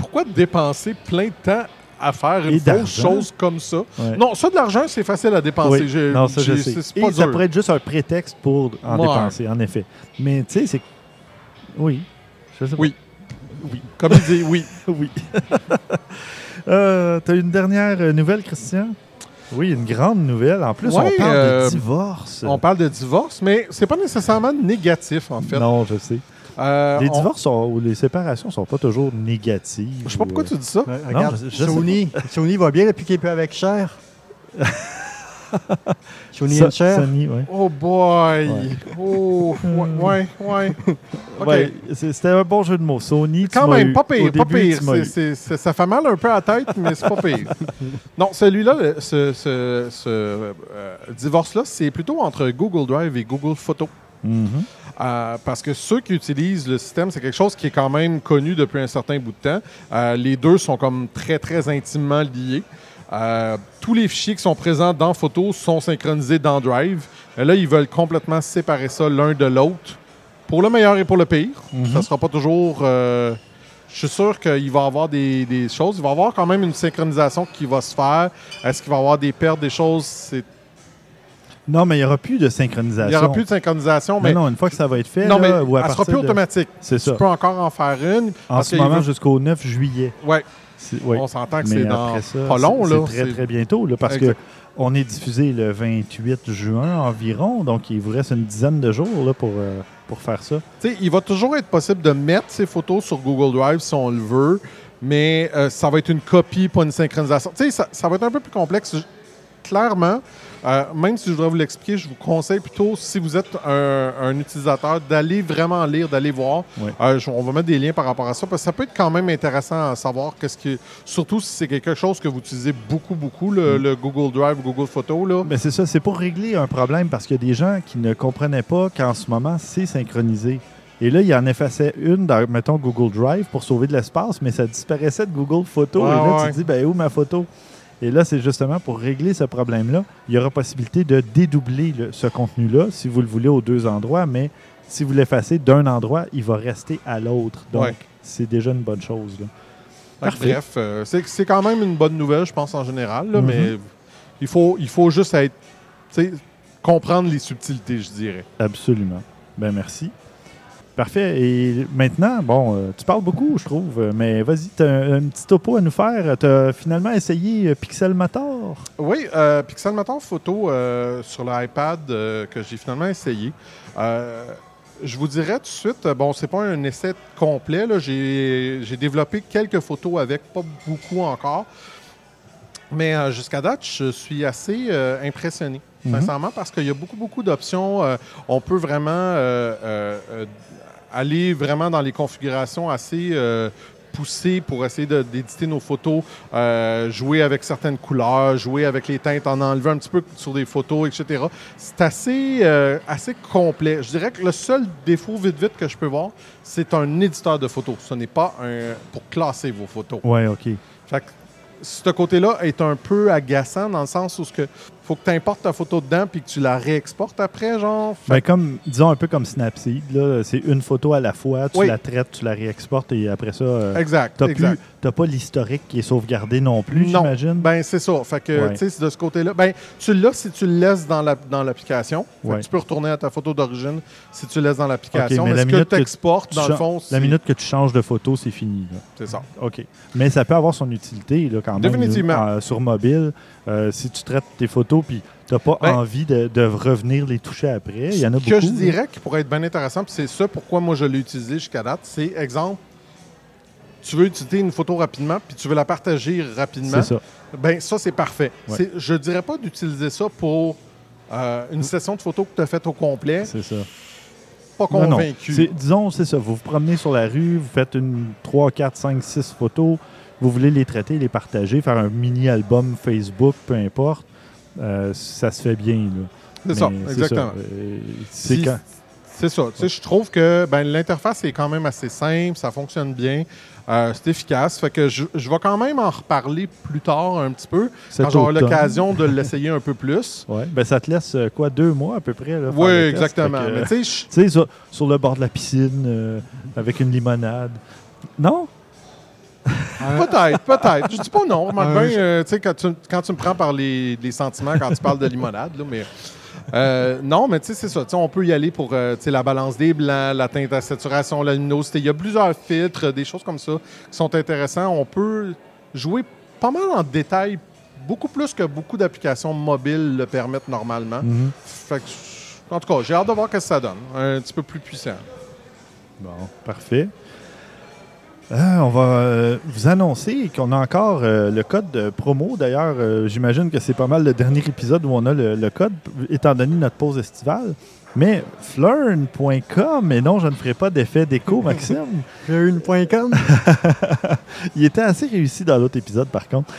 pourquoi dépenser plein de temps à faire une fausse chose comme ça? Ouais. Non, ça, de l'argent, c'est facile à dépenser. Oui. Non, ça, je sais. c'est Et pas ça pourrait être juste un prétexte pour en Ouais. dépenser, en effet. Mais tu sais, c'est. Oui. Je sais pas. Oui. Comme il dit, oui. Oui. euh, T'as une dernière euh, nouvelle, Christian? Oui, une grande nouvelle. En plus, Ouais, on parle euh, de divorce. On parle de divorce, mais c'est pas nécessairement négatif, en fait. Non, je sais. Euh, Les on- divorces sont- ou les séparations sont pas toujours négatives. Je sais pas ou, pourquoi euh, tu dis ça. ouais, regarde, je- je sais Sony, Sony va bien depuis qu'il est plus avec Cher. Sony So- and Cher? Sony, ouais. Oh boy! Ouais. Oh, ouais, ouais, ouais. OK. Ouais, c'est- C'était un bon jeu de mots. Sony, tu Quand même, pas pire, pas début, pire. ça fait mal un peu à la tête, mais c'est pas pire. Non, celui-là, ce, ce- ce, euh, divorce-là, c'est plutôt entre Google Drive et Google Photos. Mhm. Euh, parce que ceux qui utilisent le système, c'est quelque chose qui est quand même connu depuis un certain bout de temps. Euh, les deux sont comme très, très intimement liés. Euh, tous les fichiers qui sont présents dans Photos sont synchronisés dans Drive. Et là, ils veulent complètement séparer ça l'un de l'autre, pour le meilleur et pour le pire. Mhm. Ça sera pas toujours... euh, je suis sûr qu'il va y avoir des, des choses. Il va y avoir quand même une synchronisation qui va se faire. Est-ce qu'il va y avoir des pertes, des choses? C'est- Non, mais il n'y aura plus de Il synchronisation. n'y aura plus de synchronisation, Mais mais... non, une fois que ça va être fait, Non, mais là, ou à elle sera plus de- automatique. C'est Tu ça. peux encore en faire une. En parce ce moment, veut- jusqu'au 9 juillet. C'est- ouais. on s'entend que c'est dans ça, pas long, c'est- très, très bientôt, là, parce Exact. que on est diffusé le 28 juin environ, donc il vous reste une dizaine de jours là, pour, euh, pour faire ça. Tu sais, il va toujours être possible de mettre ces photos sur Google Drive si on le veut, mais euh, ça va être une copie, pas une synchronisation. Tu sais, ça, ça va être un peu plus complexe. Clairement, euh, même si je voudrais vous l'expliquer, je vous conseille plutôt, si vous êtes un, un utilisateur, d'aller vraiment lire, d'aller voir. Euh, on va mettre des liens par rapport à ça, parce que ça peut être quand même intéressant à savoir qu'est-ce qui. Surtout si c'est quelque chose que vous utilisez beaucoup, beaucoup, le, Mm. le Google Drive, Google Photos. Là. Mais c'est ça, c'est pour régler un problème parce qu'il y a des gens qui ne comprenaient pas qu'en ce moment, c'est synchronisé. Et là, il en effaçait une dans, mettons, Google Drive pour sauver de l'espace, mais ça disparaissait de Google Photos. Ouais, et là, ouais. tu te dis, ben où ma photo? Et là, c'est justement pour régler ce problème-là. Il y aura possibilité de dédoubler le- ce contenu-là, si vous le voulez, aux deux endroits, mais si vous l'effacez d'un endroit, il va rester à l'autre. Donc, Ouais. c'est déjà une bonne chose. là. Bref, euh, c'est quand même une bonne nouvelle, je pense, en général, là, Mhm. mais il faut, il faut juste être. comprendre les subtilités, je dirais. Absolument. Ben merci. Parfait. Et maintenant, bon, euh, tu parles beaucoup, je trouve, mais vas-y, tu as un, un petit topo à nous faire. Tu as finalement essayé euh, Pixelmator. Oui, euh, Pixelmator Photo euh, sur l'iPad euh, que j'ai finalement essayé. Je vous dirais tout de suite, bon, c'est pas un essai complet. J'ai développé quelques photos avec, pas beaucoup encore. Mais jusqu'à date, je suis assez impressionné, Mhm. sincèrement, parce qu'il y a beaucoup, beaucoup d'options. Euh, on peut vraiment euh, euh, euh, aller vraiment dans les configurations assez euh, poussées pour essayer d'éditer nos photos, euh, jouer avec certaines couleurs, jouer avec les teintes, en enlever un petit peu sur des photos, etc. C'est assez, euh, assez complet. Je dirais que le seul défaut, vite, vite, que je peux voir, c'est un éditeur de photos. Ce n'est pas un pour classer vos photos. Ouais, OK. Fait que ce côté-là est un peu agaçant dans le sens où il faut que tu importes ta photo dedans puis que tu la réexportes après, genre? Fait Ben, comme, disons un peu comme Snapseed, là, c'est une photo à la fois, tu Oui. la traites, tu la réexportes et après ça, euh, exact, plus- t'as pas l'historique qui est sauvegardé non plus, Non. j'imagine? Ben, c'est ça. Fait que, Ouais. tu sais, c'est de ce côté-là. Ben, tu l'as si tu le laisses dans la- dans l'application. Fait que Ouais. Tu peux retourner à ta photo d'origine si tu le laisses dans l'application. Mais mais la ce que minute que tu exportes, tu dans le fond, la minute que tu changes de photo, c'est fini. c'est ça. OK. Mais ça peut avoir son utilité là, quand même. Définitivement. euh, sur mobile, euh, si tu traites tes photos puis tu n'as pas Ben, envie de, de revenir les toucher après, il y en a Ce beaucoup. que je là. dirais qui pourrait être bien intéressant, puis c'est ça pourquoi moi je l'ai utilisé jusqu'à date, c'est exemple, tu veux utiliser une photo rapidement, puis tu veux la partager rapidement. C'est ça. Ben ça, c'est parfait. Ouais. C'est- Je dirais pas d'utiliser ça pour euh, une session de photos que tu as faite au complet. C'est ça. Pas Non, non. convaincu. C'est- Disons, c'est ça. Vous vous promenez sur la rue, vous faites une 3, 4, 5, 6 photos, vous voulez les traiter, les partager, faire un mini-album Facebook, peu importe. euh, ça se fait bien. C'est ça, exactement. euh, C'est quand. C'est ça. Tu sais, Je trouve que ben, l'interface est quand même assez simple, ça fonctionne bien, euh, c'est efficace. Fait que je, je vais quand même en reparler plus tard un petit peu, quand j'aurai l'occasion de l'essayer un peu plus. Ben, ça te laisse quoi, deux mois à peu près? Là, Oui, exactement. Que, Mais tu sais, je- Tu sais, sur, sur le bord de la piscine, euh, avec une limonade. Non? Peut-être, peut-être. Je dis pas non. Remarque bien, euh, tu sais, quand tu, quand tu me prends par les, les sentiments quand tu parles de limonade, là, mais. euh, non, mais tu sais, c'est ça. On peut y aller pour euh, la balance des blancs, la teinte à saturation, la luminosité. Il y a plusieurs filtres, des choses comme ça qui sont intéressants. On peut jouer pas mal en détail, beaucoup plus que beaucoup d'applications mobiles le permettent normalement. Mhm. Fait que, en tout cas, j'ai hâte de voir ce que ça donne. Un petit peu plus puissant. Bon, parfait. Euh, on va euh, vous annoncer qu'on a encore euh, le code de promo. D'ailleurs, euh, j'imagine que c'est pas mal le dernier épisode où on a le, le code, étant donné notre pause estivale. Mais flurn.com, et non, je ne ferai pas d'effet d'écho, Maxime. J'ai eu une point com. Il était assez réussi dans l'autre épisode, par contre.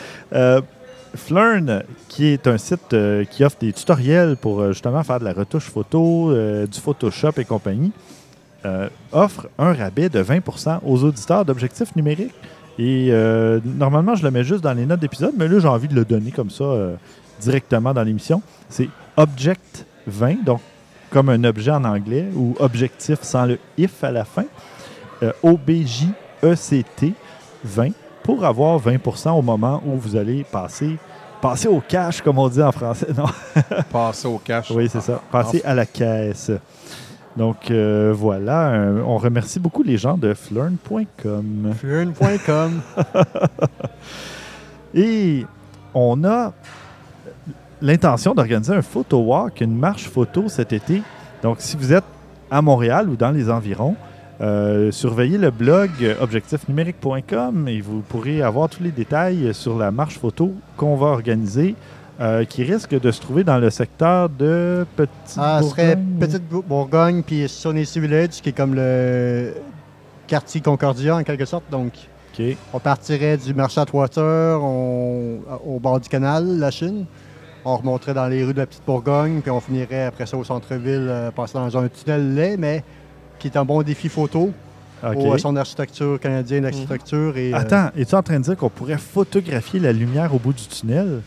Flurn, qui est un site qui offre des tutoriels pour justement faire de la retouche photo, du Photoshop et compagnie, euh, offre un rabais de 20% aux auditeurs d'objectifs numériques. Et euh, normalement, je le mets juste dans les notes d'épisode, mais là, j'ai envie de le donner comme ça euh, directement dans l'émission. C'est Object 20, donc comme un objet en anglais, ou objectif sans le if à la fin. OBJECT 20 pour avoir 20% au moment où vous allez passer, passer au cash, comme on dit en français. Non, Passer au cash. oui, c'est ça. Passer à la caisse. Donc euh, voilà, euh, on remercie beaucoup les gens de flurn.com. J'ai eu une point com. Et on a l'intention d'organiser un photo walk, une marche photo cet été. Donc si vous êtes à Montréal ou dans les environs, euh, surveillez le blog objectifnumérique.com et vous pourrez avoir tous les détails sur la marche photo qu'on va organiser, euh, qui risque de se trouver dans le secteur de Petit Ah, ce serait Petite Bou- Bourgogne puis Sonny Village, qui est comme le quartier Concordia en quelque sorte. Donc, on partirait du marché Atwater on- au bord du canal, la Chine. On remonterait dans les rues de la Petite Bourgogne, puis on finirait après ça au centre-ville, euh, passer dans un tunnel laid, mais qui est un bon défi photo OK. pour son architecture canadienne d'architecture. et euh, Attends, es-tu en train de dire qu'on pourrait photographier la lumière au bout du tunnel?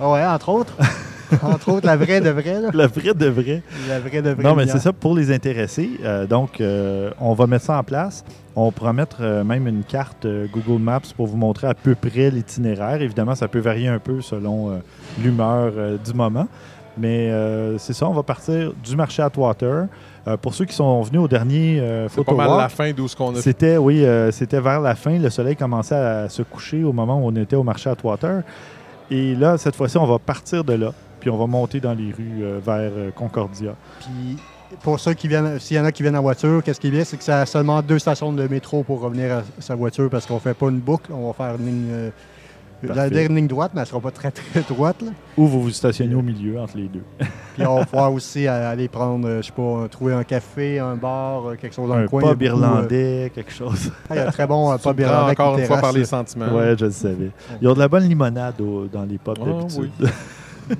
Ah ouais, entre autres. entre autres, la vraie de vraie. Là. La vraie de vraie. La vraie de vraie. Non, mais c'est ça pour les intéressés. Euh, donc, euh, on va mettre ça en place. On pourra mettre euh, même une carte euh, Google Maps pour vous montrer à peu près l'itinéraire. Évidemment, ça peut varier un peu selon euh, l'humeur euh, du moment. Mais euh, c'est ça, on va partir du marché Atwater. Euh, pour ceux qui sont venus au dernier euh, C'est pas Photo mal Walk, la fin d'où ce qu'on a c'était, oui, euh, c'était vers la fin. Le soleil commençait à se coucher au moment où on était au marché Atwater. Et là, cette fois-ci, on va partir de là. Puis on va monter dans les rues euh, vers euh, Concordia. Puis pour ceux qui viennent, s'il y en a qui viennent en voiture, qu'est-ce qui est bien, c'est que ça a seulement deux stations de métro pour revenir à sa voiture parce qu'on fait pas une boucle, on va faire une euh, la dernière ligne droite, mais elle sera pas très très droite. là. Ou vous vous stationnez au milieu entre les deux. Puis on va pouvoir aussi aller prendre, euh, je sais pas, euh, trouver un café, un bar, euh, quelque chose dans un le coin. pub beaucoup, euh, irlandais, quelque chose. ah, il y a un très bon pub irlandais. encore une fois par les sentiments. Ouais, je le savais. Ils ont de la bonne limonade au- dans les pubs Ah, d'habitude.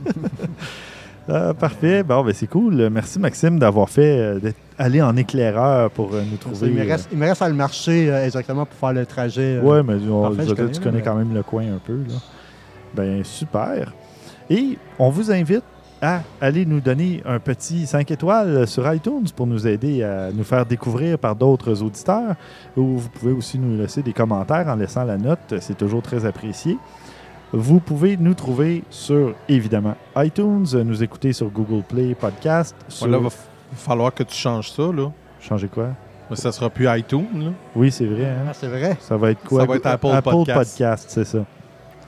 Ah, parfait. Bon, ben c'est cool. Merci Maxime d'avoir fait euh, d'être allé en éclaireur pour euh, nous trouver. Il me, reste, il me reste à le marcher euh, exactement pour faire le trajet. euh, euh, ouais, mais on- parfait, je je veux dire, connais, tu connais mais- quand même le coin un peu. Là. Ben super. Et on vous invite à aller nous donner un petit 5 étoiles sur iTunes pour nous aider à nous faire découvrir par d'autres auditeurs. Ou vous pouvez aussi nous laisser des commentaires en laissant la note. C'est toujours très apprécié. Vous pouvez nous trouver sur, évidemment, iTunes, nous écouter sur Google Play Podcast. Sur... Là, il va falloir que tu changes ça. Là. Changer quoi? Mais ça sera plus iTunes. Là. Oui, c'est vrai. hein? Ah, c'est vrai. Ça va être quoi? Ça va être Apple Podcast. Podcast, c'est ça.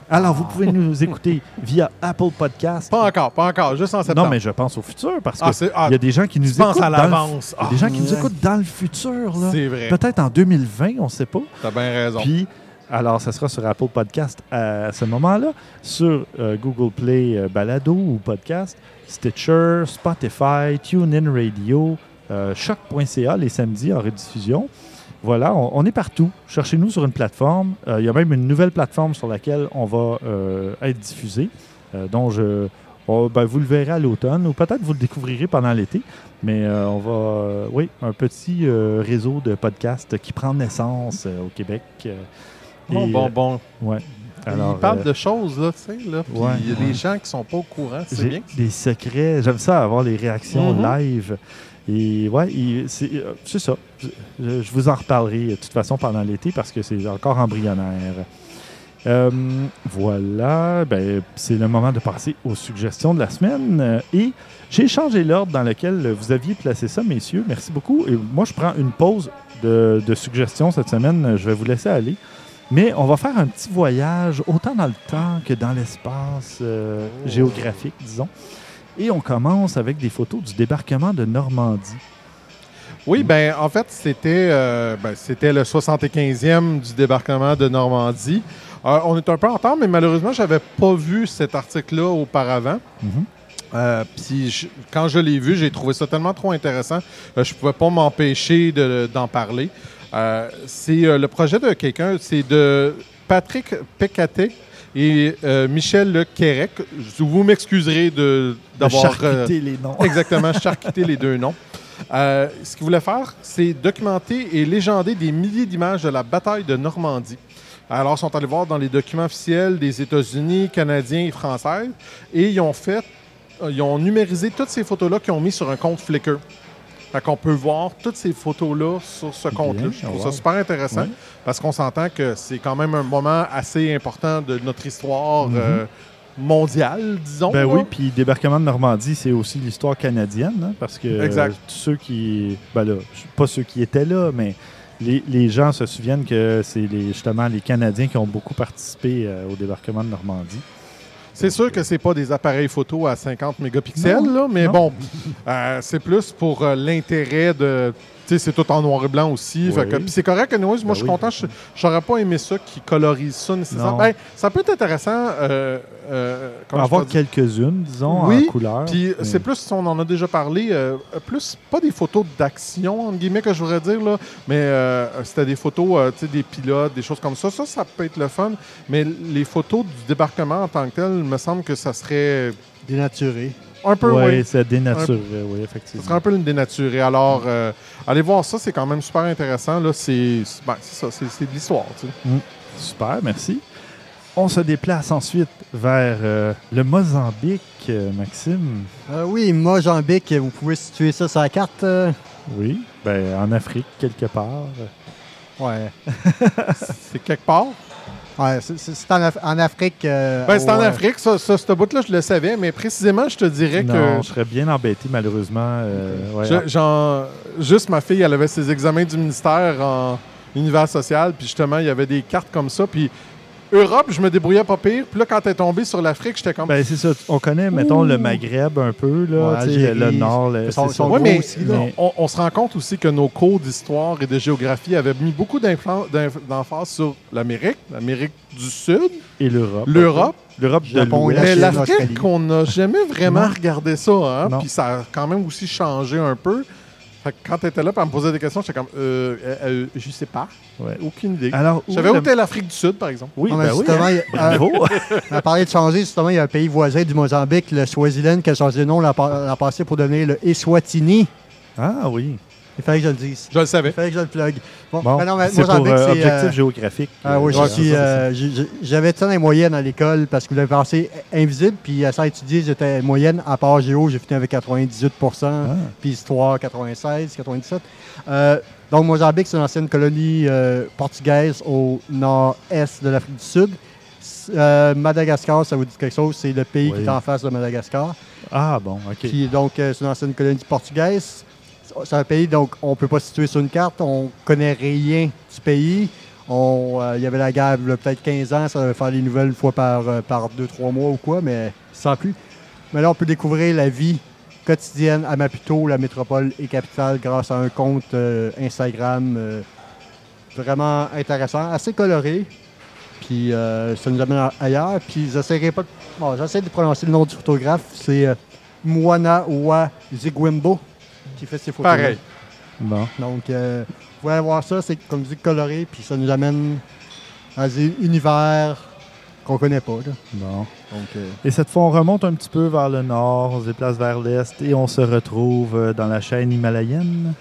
Alors, vous pouvez nous écouter via Apple Podcast. Pas encore, pas encore, juste en septembre. Non, mais je pense au futur parce que ah, c'est, ah, il y a des gens qui nous écoutent à dans le- l'avance. il y a des gens qui nous ouais. écoutent dans le futur. là. c'est vrai. Peut-être en 2020, on ne sait pas. T'as bien raison. Puis, alors, ça sera sur Apple Podcast à ce moment-là, sur euh, Google Play euh, Balado ou Podcast, Stitcher, Spotify, TuneIn Radio, euh, Choc.ca les samedis en rediffusion. Voilà, on, est partout. Cherchez-nous sur une plateforme. Euh, il y a même une nouvelle plateforme sur laquelle on va être diffusé, dont je, on- ben, vous le verrez à l'automne ou peut-être vous le découvrirez pendant l'été. Mais on va, oui, un petit réseau de podcasts qui prend naissance au Québec. Bon, bon, bon. ouais. Alors, il parle euh, de choses, là, tu sais, là. Puis ouais, il y a ouais. des gens qui sont pas au courant, c'est bien. des secrets. J'aime ça, avoir les réactions Mhm. live. Et ouais, c'est euh, c'est ça. Je, vous en reparlerai de toute façon pendant l'été parce que c'est encore embryonnaire. Euh, voilà, ben, c'est le moment de passer aux suggestions de la semaine. Et j'ai changé l'ordre dans lequel vous aviez placé ça, messieurs. Merci beaucoup. Et moi, je prends une pause de, de suggestions cette semaine. Je vais vous laisser aller. Mais on va faire un petit voyage, autant dans le temps que dans l'espace euh, Oh. géographique, disons. Et on commence avec des photos du débarquement de Normandie. Oui, ben en fait, c'était euh, ben, c'était le 75e du débarquement de Normandie. Euh, on est un peu en retard, mais malheureusement, j'avais pas vu cet article-là auparavant. Mhm. Euh, puis je- quand je l'ai vu, j'ai trouvé ça tellement trop intéressant, euh, je pouvais pas m'empêcher de- d'en parler. Euh, c'est euh, le projet de quelqu'un, c'est de Patrick Pécaté et euh, Michel Le Quérec. Vous m'excuserez d'avoir charcuter les noms. exactement charcuté les deux noms. Ce qu'il voulait faire, c'est documenter et légender des milliers d'images de la bataille de Normandie. Alors, ils sont allés voir dans les documents officiels des États-Unis, Canadiens et Français, et ils ont fait, ils ont numérisé toutes ces photos-là qu'ils ont mis sur un compte Flickr. Fait qu'on peut voir toutes ces photos-là sur ce compte-là. Je trouve wow. ça super intéressant parce qu'on s'entend que c'est quand même un moment assez important de notre histoire Mhm. euh, mondiale, disons. Ben là. oui, puis débarquement de Normandie, c'est aussi l'histoire canadienne, hein, parce que Exact. euh, tous ceux qui, ben là, pas ceux qui étaient là, mais les, les gens se souviennent que c'est les, justement les Canadiens qui ont beaucoup participé euh, au débarquement de Normandie. C'est sûr que c'est pas des appareils photo à 50 mégapixels, là, mais non. bon, euh, c'est plus pour euh, l'intérêt de. Sais, c'est tout en noir et blanc aussi. Oui. puis c'est correct, anyways, moi Ben je suis oui. content. Je- J'aurais pas aimé ça qui colorise ça nécessairement. Non. Ben, ça peut être intéressant. Euh, euh, avoir quelques-unes, disons, Oui, en couleur. Puis mais- c'est plus, on en a déjà parlé, euh, plus pas des photos d'action, entre guillemets, que je voudrais dire, là, mais euh, c'était des photos, euh, tu sais, des pilotes, des choses comme ça. Ça, ça peut être le fun, mais les photos du débarquement en tant que tel, il me semble que ça serait Dénaturé. Un peu, Oui, oui, ça dénaturerait, oui, ça effectivement. serait un peu une dénaturée. Alors, euh, allez voir ça, c'est quand même super intéressant. Là, c'est ben, c'est ça, c'est c'est de l'histoire, tu sais. Super, merci. On se déplace ensuite vers euh, le Mozambique, euh, Maxime. Euh, oui, Mozambique, vous pouvez situer ça sur la carte. euh, Oui, ben, en Afrique, quelque part. Ouais. C'est quelque part? Ouais, c'est- en, Af- en Afrique. euh, Ben, c'est en euh, Afrique, ça, ça, ce bout-là, je le savais, mais précisément, je te dirais Non, que je serais bien embêté, malheureusement. euh, ouais. Je- genre, juste ma fille, elle avait ses examens du ministère en univers social, puis justement, il y avait des cartes comme ça, puis Europe, je me débrouillais pas pire, puis là, quand t'es tombé sur l'Afrique, j'étais comme... Ben, c'est ça. On connaît, mettons, le Maghreb un peu, là, Ouais, le nord. le-. Ouais, mais aussi, là. mais- on, on se rend compte aussi que nos cours d'histoire et de géographie avaient mis beaucoup d'emphase sur l'Amérique, l'Amérique du Sud, Et l'Europe. l'Europe, L'Europe de Japon et l'Ouest. la mais l'Afrique, on n'a jamais vraiment regardé ça, hein? Puis ça a quand même aussi changé un peu. Fait que quand t'étais là, pour me poser des questions, j'étais comme, euh, euh, euh, je sais pas, Ouais. aucune idée. Alors, Je où savais où le- était l'Afrique du Sud, par exemple. Oui, Non, mais ben oui. justement, hein. il y a- Bravo. On a parlé de changer, justement, il y a un pays voisin du Mozambique, le Swaziland, qui a changé de nom l'an pa- l'an passé pour devenir le Eswatini. ah oui. Il fallait que je le dise. Je le Il savais. fallait que je le plug. Bon, Bon, mais non, mais c'est pour Mozambique, euh, objectif euh, géographique. Ah oui, Euh, je ouais, suis, ça, euh, j'avais ça dans les moyennes à l'école parce que je l'avais pensé invisible. Puis à ça étudier, j'étais moyenne. À part géo, j'ai fini avec 98 Ah. puis histoire 96, 97. Euh, donc Mozambique, c'est une ancienne colonie euh, portugaise au nord-est de l'Afrique du Sud. Euh, Madagascar, ça vous dit quelque chose, c'est le pays Oui. qui est en face de Madagascar. Ah bon, OK. Puis donc, euh, c'est une ancienne colonie portugaise. C'est un pays, donc, on ne peut pas se situer sur une carte. On connaît rien du pays. Euh, Il y avait la guerre, peut-être 15 ans. Ça devait faire des nouvelles une fois par, euh, par 2-3 mois ou quoi, mais sans plus. Mais là, on peut découvrir la vie quotidienne à Maputo, la métropole et capitale, grâce à un compte euh, Instagram vraiment intéressant, assez coloré. Puis ça nous amène ailleurs. Puis j'essaierai pas de... Bon, j'essaie de prononcer le nom du photographe. C'est Mwana Wa Zigwimbo qui fait ses photos. Pareil. Bon. Donc, euh, vous pouvez voir ça. C'est comme je dis coloré. Puis ça nous amène à des univers qu'on connaît pas. là. Bon. Donc, euh, Et cette fois, on remonte un petit peu vers le nord, on se déplace vers l'est et on se retrouve euh, dans la chaîne himalayenne.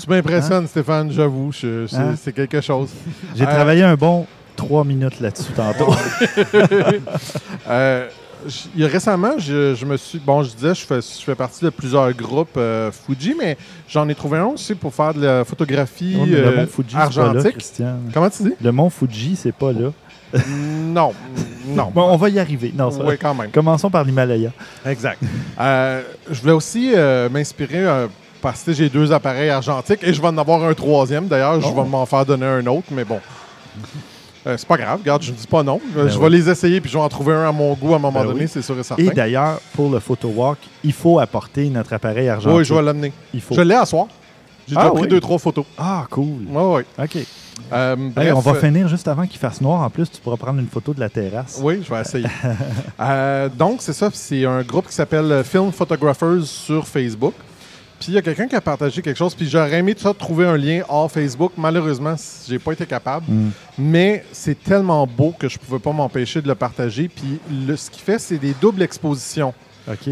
Tu m'impressionnes, Stéphane, j'avoue. c'est Hein? c'est quelque chose. J'ai Euh, travaillé un bon trois minutes là-dessus tantôt. J- il y a récemment, je, je me suis. Bon, je disais, je fais, je fais partie de plusieurs groupes euh, Fuji, mais j'en ai trouvé un aussi pour faire de la photographie mais le euh, mont Fuji, c'est pas là, argentique. Christian. Comment tu dis? Le mont Fuji, c'est pas là. Non. Non. Bon, on va y arriver. Non, ça- oui, quand même. Commençons par l'Himalaya. Exact. Euh, je voulais aussi euh, m'inspirer euh, parce que j'ai deux appareils argentiques et je vais en avoir un troisième. D'ailleurs, je Oh. vais m'en faire donner un autre, mais bon. Euh, c'est pas grave, regarde, je ne dis pas non. Ben je oui. vais les essayer puis je vais en trouver un à mon goût à un moment Ben donné, oui. c'est sûr et certain. Et d'ailleurs, pour le photo walk, il faut apporter notre appareil argentique. oui, je vais l'amener. Il faut. Je l'ai à soir. J'ai Ah déjà pris oui. deux, trois photos. Ah, cool. Oui, oui. OK. Euh, Hey, on va euh, finir juste avant qu'il fasse noir. En plus, tu pourras prendre une photo de la terrasse. Oui, je vais essayer. Euh, donc, c'est ça. C'est un groupe qui s'appelle Film Photographers sur Facebook. Puis il y a quelqu'un qui a partagé quelque chose. Puis j'aurais aimé ça, trouver un lien hors Facebook. Malheureusement, j'ai pas été capable. Mm. Mais c'est tellement beau que je pouvais pas m'empêcher de le partager. Puis le- ce qu'il fait, c'est des doubles expositions.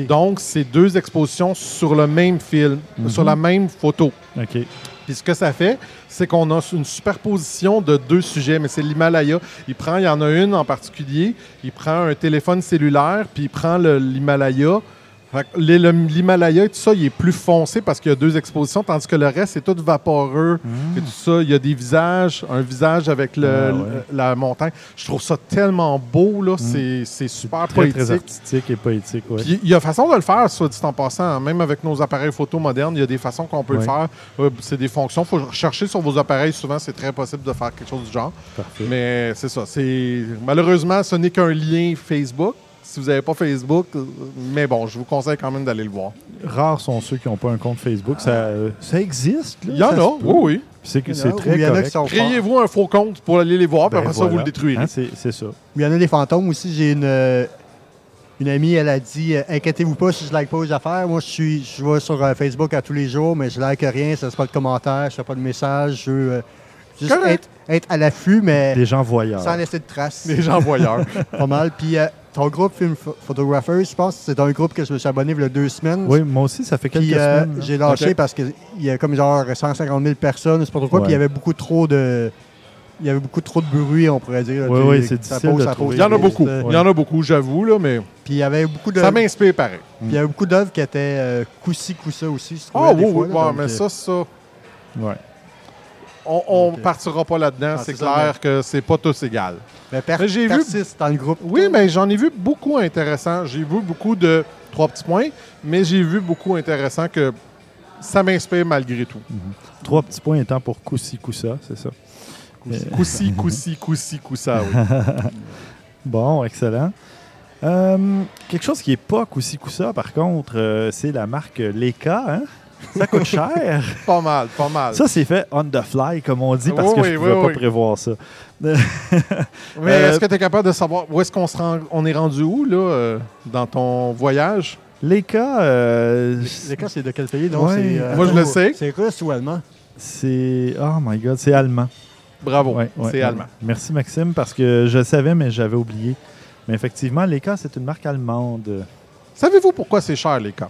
Donc, c'est deux expositions sur le même film, Mhm. sur la même photo. OK. Puis ce que ça fait, c'est qu'on a une superposition de deux sujets, mais c'est l'Himalaya. Il prend, il y en a une en particulier, il prend un téléphone cellulaire, puis il prend l'Himalaya. L'Himalaya et tout ça, il est plus foncé parce qu'il y a deux expositions, tandis que le reste, c'est tout vaporeux et tout ça. Il y a des visages, un visage avec le- Ah, ouais. la montagne. Je trouve ça tellement beau, là. C'est- C'est super Très, très poétique. artistique et poétique. Ouais. Puis il y a façon de le faire, soit dit en passant. Même avec nos appareils photo modernes, il y a des façons qu'on peut le faire. Euh, c'est des fonctions. Il faut rechercher sur vos appareils. Souvent, c'est très possible de faire quelque chose du genre. Parfait. Mais c'est ça. Malheureusement, ce n'est qu'un lien Facebook. Si vous n'avez pas Facebook, mais bon, je vous conseille quand même d'aller le voir. Rares sont ceux qui n'ont pas un compte Facebook. Ça, euh, ça existe. là, Il y en a, oui, oui. C'est que c'est très correct. Créez-vous un faux compte pour aller les voir, puis Ben après ça, vous le détruirez. Hein, c'est c'est ça. Il y en a des fantômes aussi. J'ai une, euh, une amie, elle a dit euh, Inquiétez-vous pas si je like pas aux affaires. Moi, je suis je vais sur euh, Facebook à tous les jours, mais je like rien. Ça ne pas de commentaires, je fais pas de messages. Je veux juste Correct. être, être à l'affût, mais Des gens voyeurs. sans laisser de traces. Les gens voyeurs. Pas mal. Puis euh, ton groupe Film Pho- Photographers, je pense que c'est un groupe que je me suis abonné il y a deux semaines. Oui, moi aussi, ça fait quelques Puis euh, semaines. là. j'ai lâché parce qu'il y a comme genre 150 000 personnes, c'est pas trop quoi, Ouais. puis il y avait beaucoup trop de. Il y avait beaucoup trop de bruit, on pourrait dire. là, tu- ouais, c'est ça difficile pose, de trouver. pose, Il y en a beaucoup. euh, Il y en a beaucoup, j'avoue, là, mais Puis il y avait beaucoup de. ça m'inspire pareil. Puis il y avait beaucoup d'œuvres qui étaient euh, coup-ci, coup-ça aussi. je Ah des oui, fois, oui, là, ouais, donc, mais euh, ça, ça. Ouais. On, Ok. partira pas là-dedans. Ah, c'est ça, clair que c'est pas tous égal. Mais Mais j'ai vu- dans le groupe. Oui, mais j'en ai vu beaucoup intéressants. J'ai vu beaucoup de trois petits points, mais j'ai vu beaucoup intéressants que ça m'inspire malgré tout. Trois petits points étant pour Koussi Koussa, c'est ça? Coussi, coussi, coussi, coussa, oui. Bon, excellent. Euh, quelque chose qui n'est pas Koussi Koussa, par contre, euh, c'est la marque Leica. Hein? Ça coûte cher. pas mal, pas mal. Ça, c'est fait on the fly, comme on dit, parce Oui, que je ne pouvais oui, pas oui. prévoir ça. Mais Euh, est-ce que tu es capable de savoir où est-ce qu'on se rend, on est rendu où, là, euh, dans ton voyage? Leica, euh, Les cas, c'est de quel pays? Ouais. c'est, euh, Moi, je le sais. C'est russe ou allemand? c'est. Oh my God, c'est allemand. Bravo, Ouais, ouais, c'est allemand. Merci, Maxime, parce que je le savais, mais j'avais oublié. Mais effectivement, Leica, c'est une marque allemande. Savez-vous pourquoi c'est cher, les cas?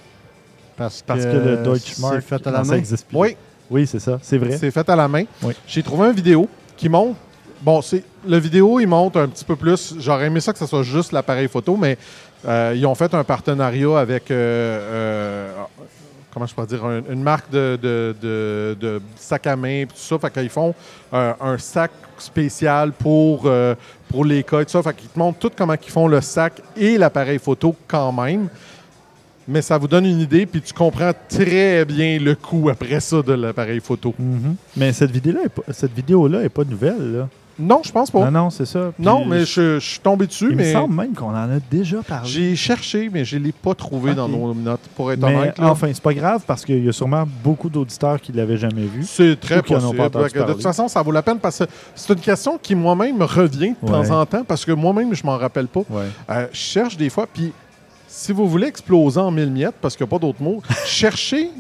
Parce, Parce que le Deutsche Mark, fait à non, la ça main. existe plus. Oui, Oui, c'est ça. C'est vrai. c'est fait à la main. Oui. J'ai trouvé une vidéo qui montre. Bon, c'est le vidéo, il montre un petit peu plus. J'aurais aimé ça que ce soit juste l'appareil photo, mais euh, ils ont fait un partenariat avec. euh, euh, comment je pourrais dire un- Une marque de, de, de- de sac à main, puis tout ça. Fait qu'ils font un sac spécial pour, pour les cas et tout ça. Fait qu'ils te montrent tout comment ils font le sac et l'appareil photo quand même. Mais ça vous donne une idée, puis tu comprends très bien le coût après ça de l'appareil photo. Mhm. Mais cette vidéo-là, est pas- nouvelle. Là. Non, je pense pas. Non, non, c'est ça. Puis Non, mais je, je suis tombé dessus, Il mais me semble même qu'on en a déjà parlé. j'ai cherché, mais je ne l'ai pas trouvé dans nos notes, pour être Mais honnête. là. enfin, c'est pas grave parce qu'il y a sûrement beaucoup d'auditeurs qui l'avaient jamais vu. c'est très possible. pas de parler. toute façon, ça vaut la peine parce que c'est une question qui moi-même me revient de Ouais. temps en temps parce que moi-même, je m'en rappelle pas. Ouais. Euh, je cherche des fois, puis si vous voulez exploser en mille miettes, parce qu'il n'y a pas d'autre mot, cherchez.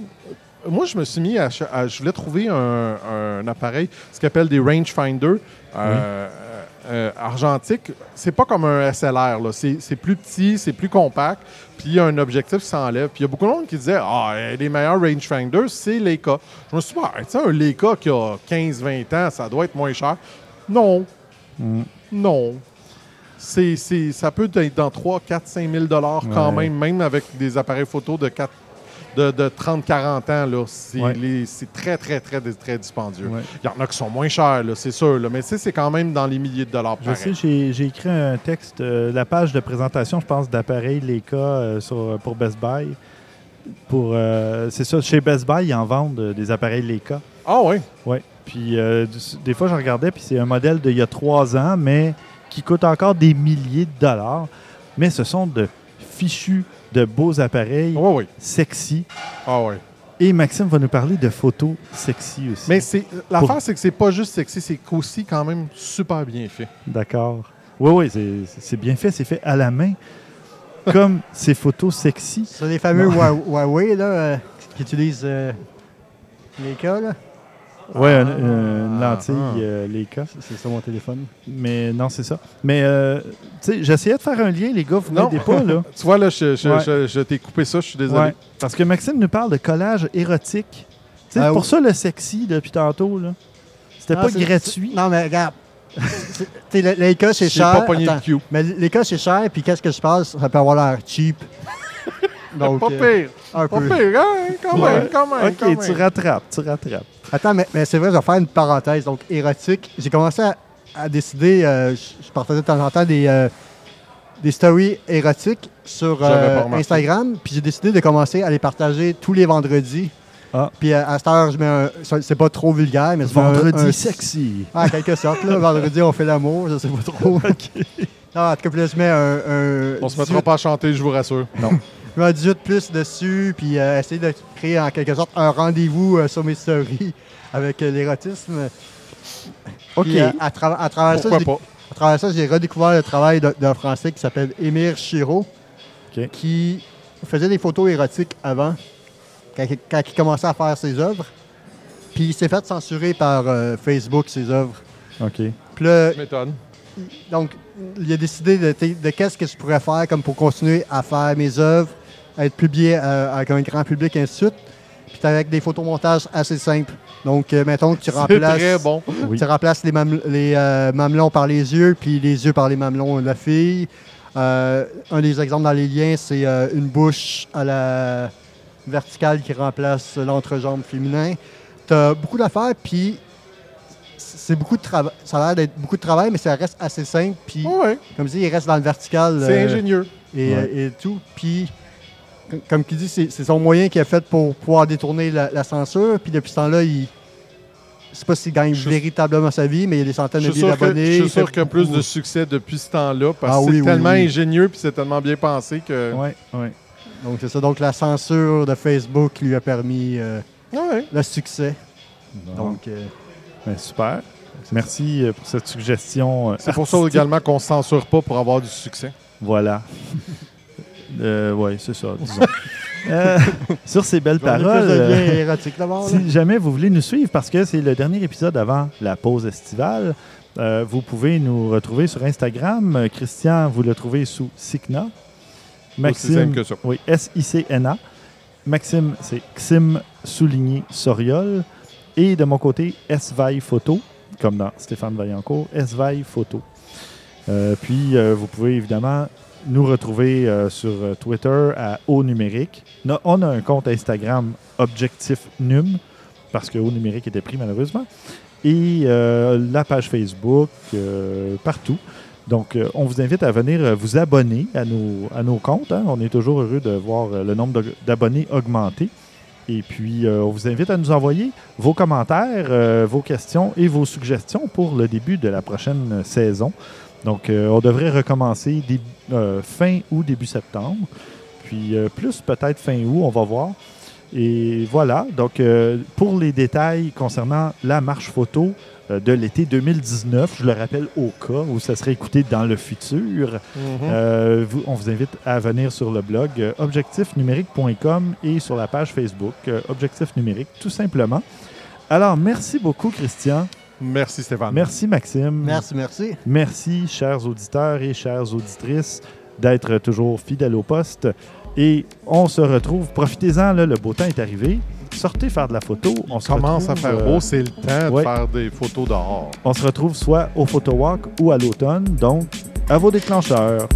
Moi, je me suis mis à, Je voulais trouver un, un appareil, ce qu'on appelle des rangefinder euh, euh, argentiques. C'est pas comme un SLR, là. C'est c'est plus petit, c'est plus compact, puis il y a un objectif qui s'enlève. Puis il y a beaucoup de monde qui disait Ah, euh, les meilleurs rangefinders, c'est Leica. Je me suis dit, Ah, tu sais, un Leica qui a 15-20 ans, ça doit être moins cher? Non, Mm. non. C'est, c'est- ça peut être dans 3, 4, 5 000 dollars quand Ouais. même, même avec des appareils photo de, 4 de, de 30, 40 ans. Là, c'est, Ouais. les- c'est très, très, très, très dispendieux. Ouais. Il y en a qui sont moins chers, là, c'est sûr. là, mais c'est quand même dans les milliers de dollars. Je pareil. sais, j'ai j'ai écrit un texte, euh, la page de présentation, je pense, d'appareils Leica euh, sur- pour Best Buy. Pour, euh, c'est ça, chez Best Buy, ils en vendent euh, des appareils Leica. Ah oui? Oui. Puis euh, des fois, je regardais, puis c'est un modèle d'il y a trois ans, mais qui coûte encore des milliers de dollars. Mais ce sont de fichus, de beaux appareils, oui. sexy. Ah oui. Et Maxime va nous parler de photos sexy aussi. Mais c'est, l'affaire, Pour- c'est que c'est pas juste sexy, c'est aussi quand même super bien fait. D'accord. Oui, oui, c'est- bien fait, c'est fait à la main. Comme ces photos sexy. C'est les fameux Huawei là, euh, qui utilisent euh, les cas. Là. Oui, une lentille ah. euh, Leica. C'est- C'est ça mon téléphone. Mais non, c'est ça. Mais, euh, tu sais, j'essayais de faire un lien, les gars, vous m'aidez pas, là. Tu vois, là, je, je- Ouais. je- je t'ai coupé ça, je suis désolé. Ouais, parce que Maxime nous parle de collage érotique. C'est Ah, pour oui. ça le sexy depuis tantôt. là. C'était Ah, pas gratuit. Non, mais regarde. Les cas, c'est cher. pas pogné Attends. le cue. Mais les cas, c'est cher, puis qu'est-ce que je passe? Ça peut avoir l'air cheap. Donc, pas euh, pire. un Pas peu. pire, hein? Quand Ouais. même, quand même. quand ok, tu rattrapes, tu rattrapes. Attends, mais, mais c'est vrai, je vais faire une parenthèse. Donc, érotique. J'ai commencé à, à décider, euh, je, je partageais de temps en temps des, euh, des stories érotiques sur euh, pas remarqué. Instagram. Puis j'ai décidé de commencer à les partager tous les vendredis. Ah. Puis à, à cette heure, je mets un. ça- C'est pas trop vulgaire, mais je mets un- Vendredi un- sexy. Ah, en quelque sorte, là. Vendredi, on fait l'amour, je sais pas trop. Non, en tout cas, puis là, je mets un. un On se 18 mettra pas à chanter, je vous rassure. mets un 18 plus dessus, puis euh, essayer de créer en quelque sorte un rendez-vous euh, sur mes stories avec euh, l'érotisme. OK. Puis, euh, à, tra- à travers ça, Pourquoi pas? à travers ça, j'ai redécouvert le travail d'un Français qui s'appelle Émir Chiro, qui faisait des photos érotiques avant, quand, il- quand il commençait à faire ses œuvres. Puis il s'est fait censurer par euh, Facebook, ses œuvres. OK. Puis là, m'étonnes. donc, il a décidé de, de qu'est-ce que je pourrais faire comme pour continuer à faire mes œuvres, à être publié euh, avec un grand public, et ainsi de suite. Puis avec des photomontages assez simples. Donc, euh, mettons que tu remplaces, très bon. Oui. tu remplaces les, mamel- les, euh, mamelons par les yeux, puis les yeux par les mamelons de la fille. Euh, un des exemples dans les liens, c'est euh, une bouche à la verticale qui remplace l'entrejambe féminin. Tu as beaucoup d'affaires, puis c'est beaucoup de travail. Ça a l'air d'être beaucoup de travail, mais ça reste assez simple. Puis, ouais. comme je dis, il reste dans le vertical. C'est euh, ingénieux. et, Ouais. et tout. Puis, comme il dit, c'est son moyen qu'il a fait pour pouvoir détourner la, la censure. Puis depuis ce temps-là, il. Je sais pas s'il gagne Je- véritablement sa vie, mais il y a des centaines de milliers d'abonnés. je suis sûr qu'il y a plus de succès depuis ce temps-là parce Ah que oui, c'est oui, tellement oui. ingénieux puis c'est tellement bien pensé que. Ouais, ouais. Donc, c'est ça. Donc, la censure de Facebook lui a permis euh, le succès. Donc, euh, Ben, super. Merci euh, pour cette suggestion. C'est pour ça également qu'on ne censure pas pour avoir du succès. Voilà. euh, oui, c'est ça, disons. Euh, sur ces belles paroles, euh, si jamais vous voulez nous suivre, parce que c'est le dernier épisode avant la pause estivale, euh, vous pouvez nous retrouver sur Instagram. Christian, vous le trouvez sous Sicna. Que ça. Oui, S-I-C-N-A. Maxime, c'est Xim souligné Soriol. Et de mon côté, S-Vaille Photo, comme dans Stéphane Vaillancourt, S-Vaille Photo. Euh, puis, euh, vous pouvez évidemment nous retrouver euh, sur euh, Twitter à Au Numérique. On a un compte Instagram Objectif Num, parce que Au Numérique était pris malheureusement. Et euh, la page Facebook, partout. Donc, on vous invite à venir vous abonner à nos, à nos comptes. hein. On est toujours heureux de voir le nombre d'abonnés augmenter. Et puis, on vous invite à nous envoyer vos commentaires, vos questions et vos suggestions pour le début de la prochaine saison. Donc, euh, on devrait recommencer euh, fin août, début septembre. Puis, euh, plus peut-être fin août, on va voir. Et voilà. Donc, pour les détails concernant la marche photo de l'été 2019, je le rappelle au cas où ça serait écouté dans le futur, Mhm. vous- on vous invite à venir sur le blog objectifnumérique.com et sur la page Facebook Objectif Numérique, tout simplement. Alors, merci beaucoup, Christian. Merci Stéphane. Merci, Maxime. Merci, merci. Merci, chers auditeurs et chères auditrices, d'être toujours fidèles au poste. Et on se retrouve. Profitez-en, le beau temps est arrivé. Sortez faire de la photo. On se commence à retrouve, faire euh, beau, c'est le temps ouais. de faire des photos dehors. On se retrouve soit au Photowalk ou à l'automne. Donc, à vos déclencheurs.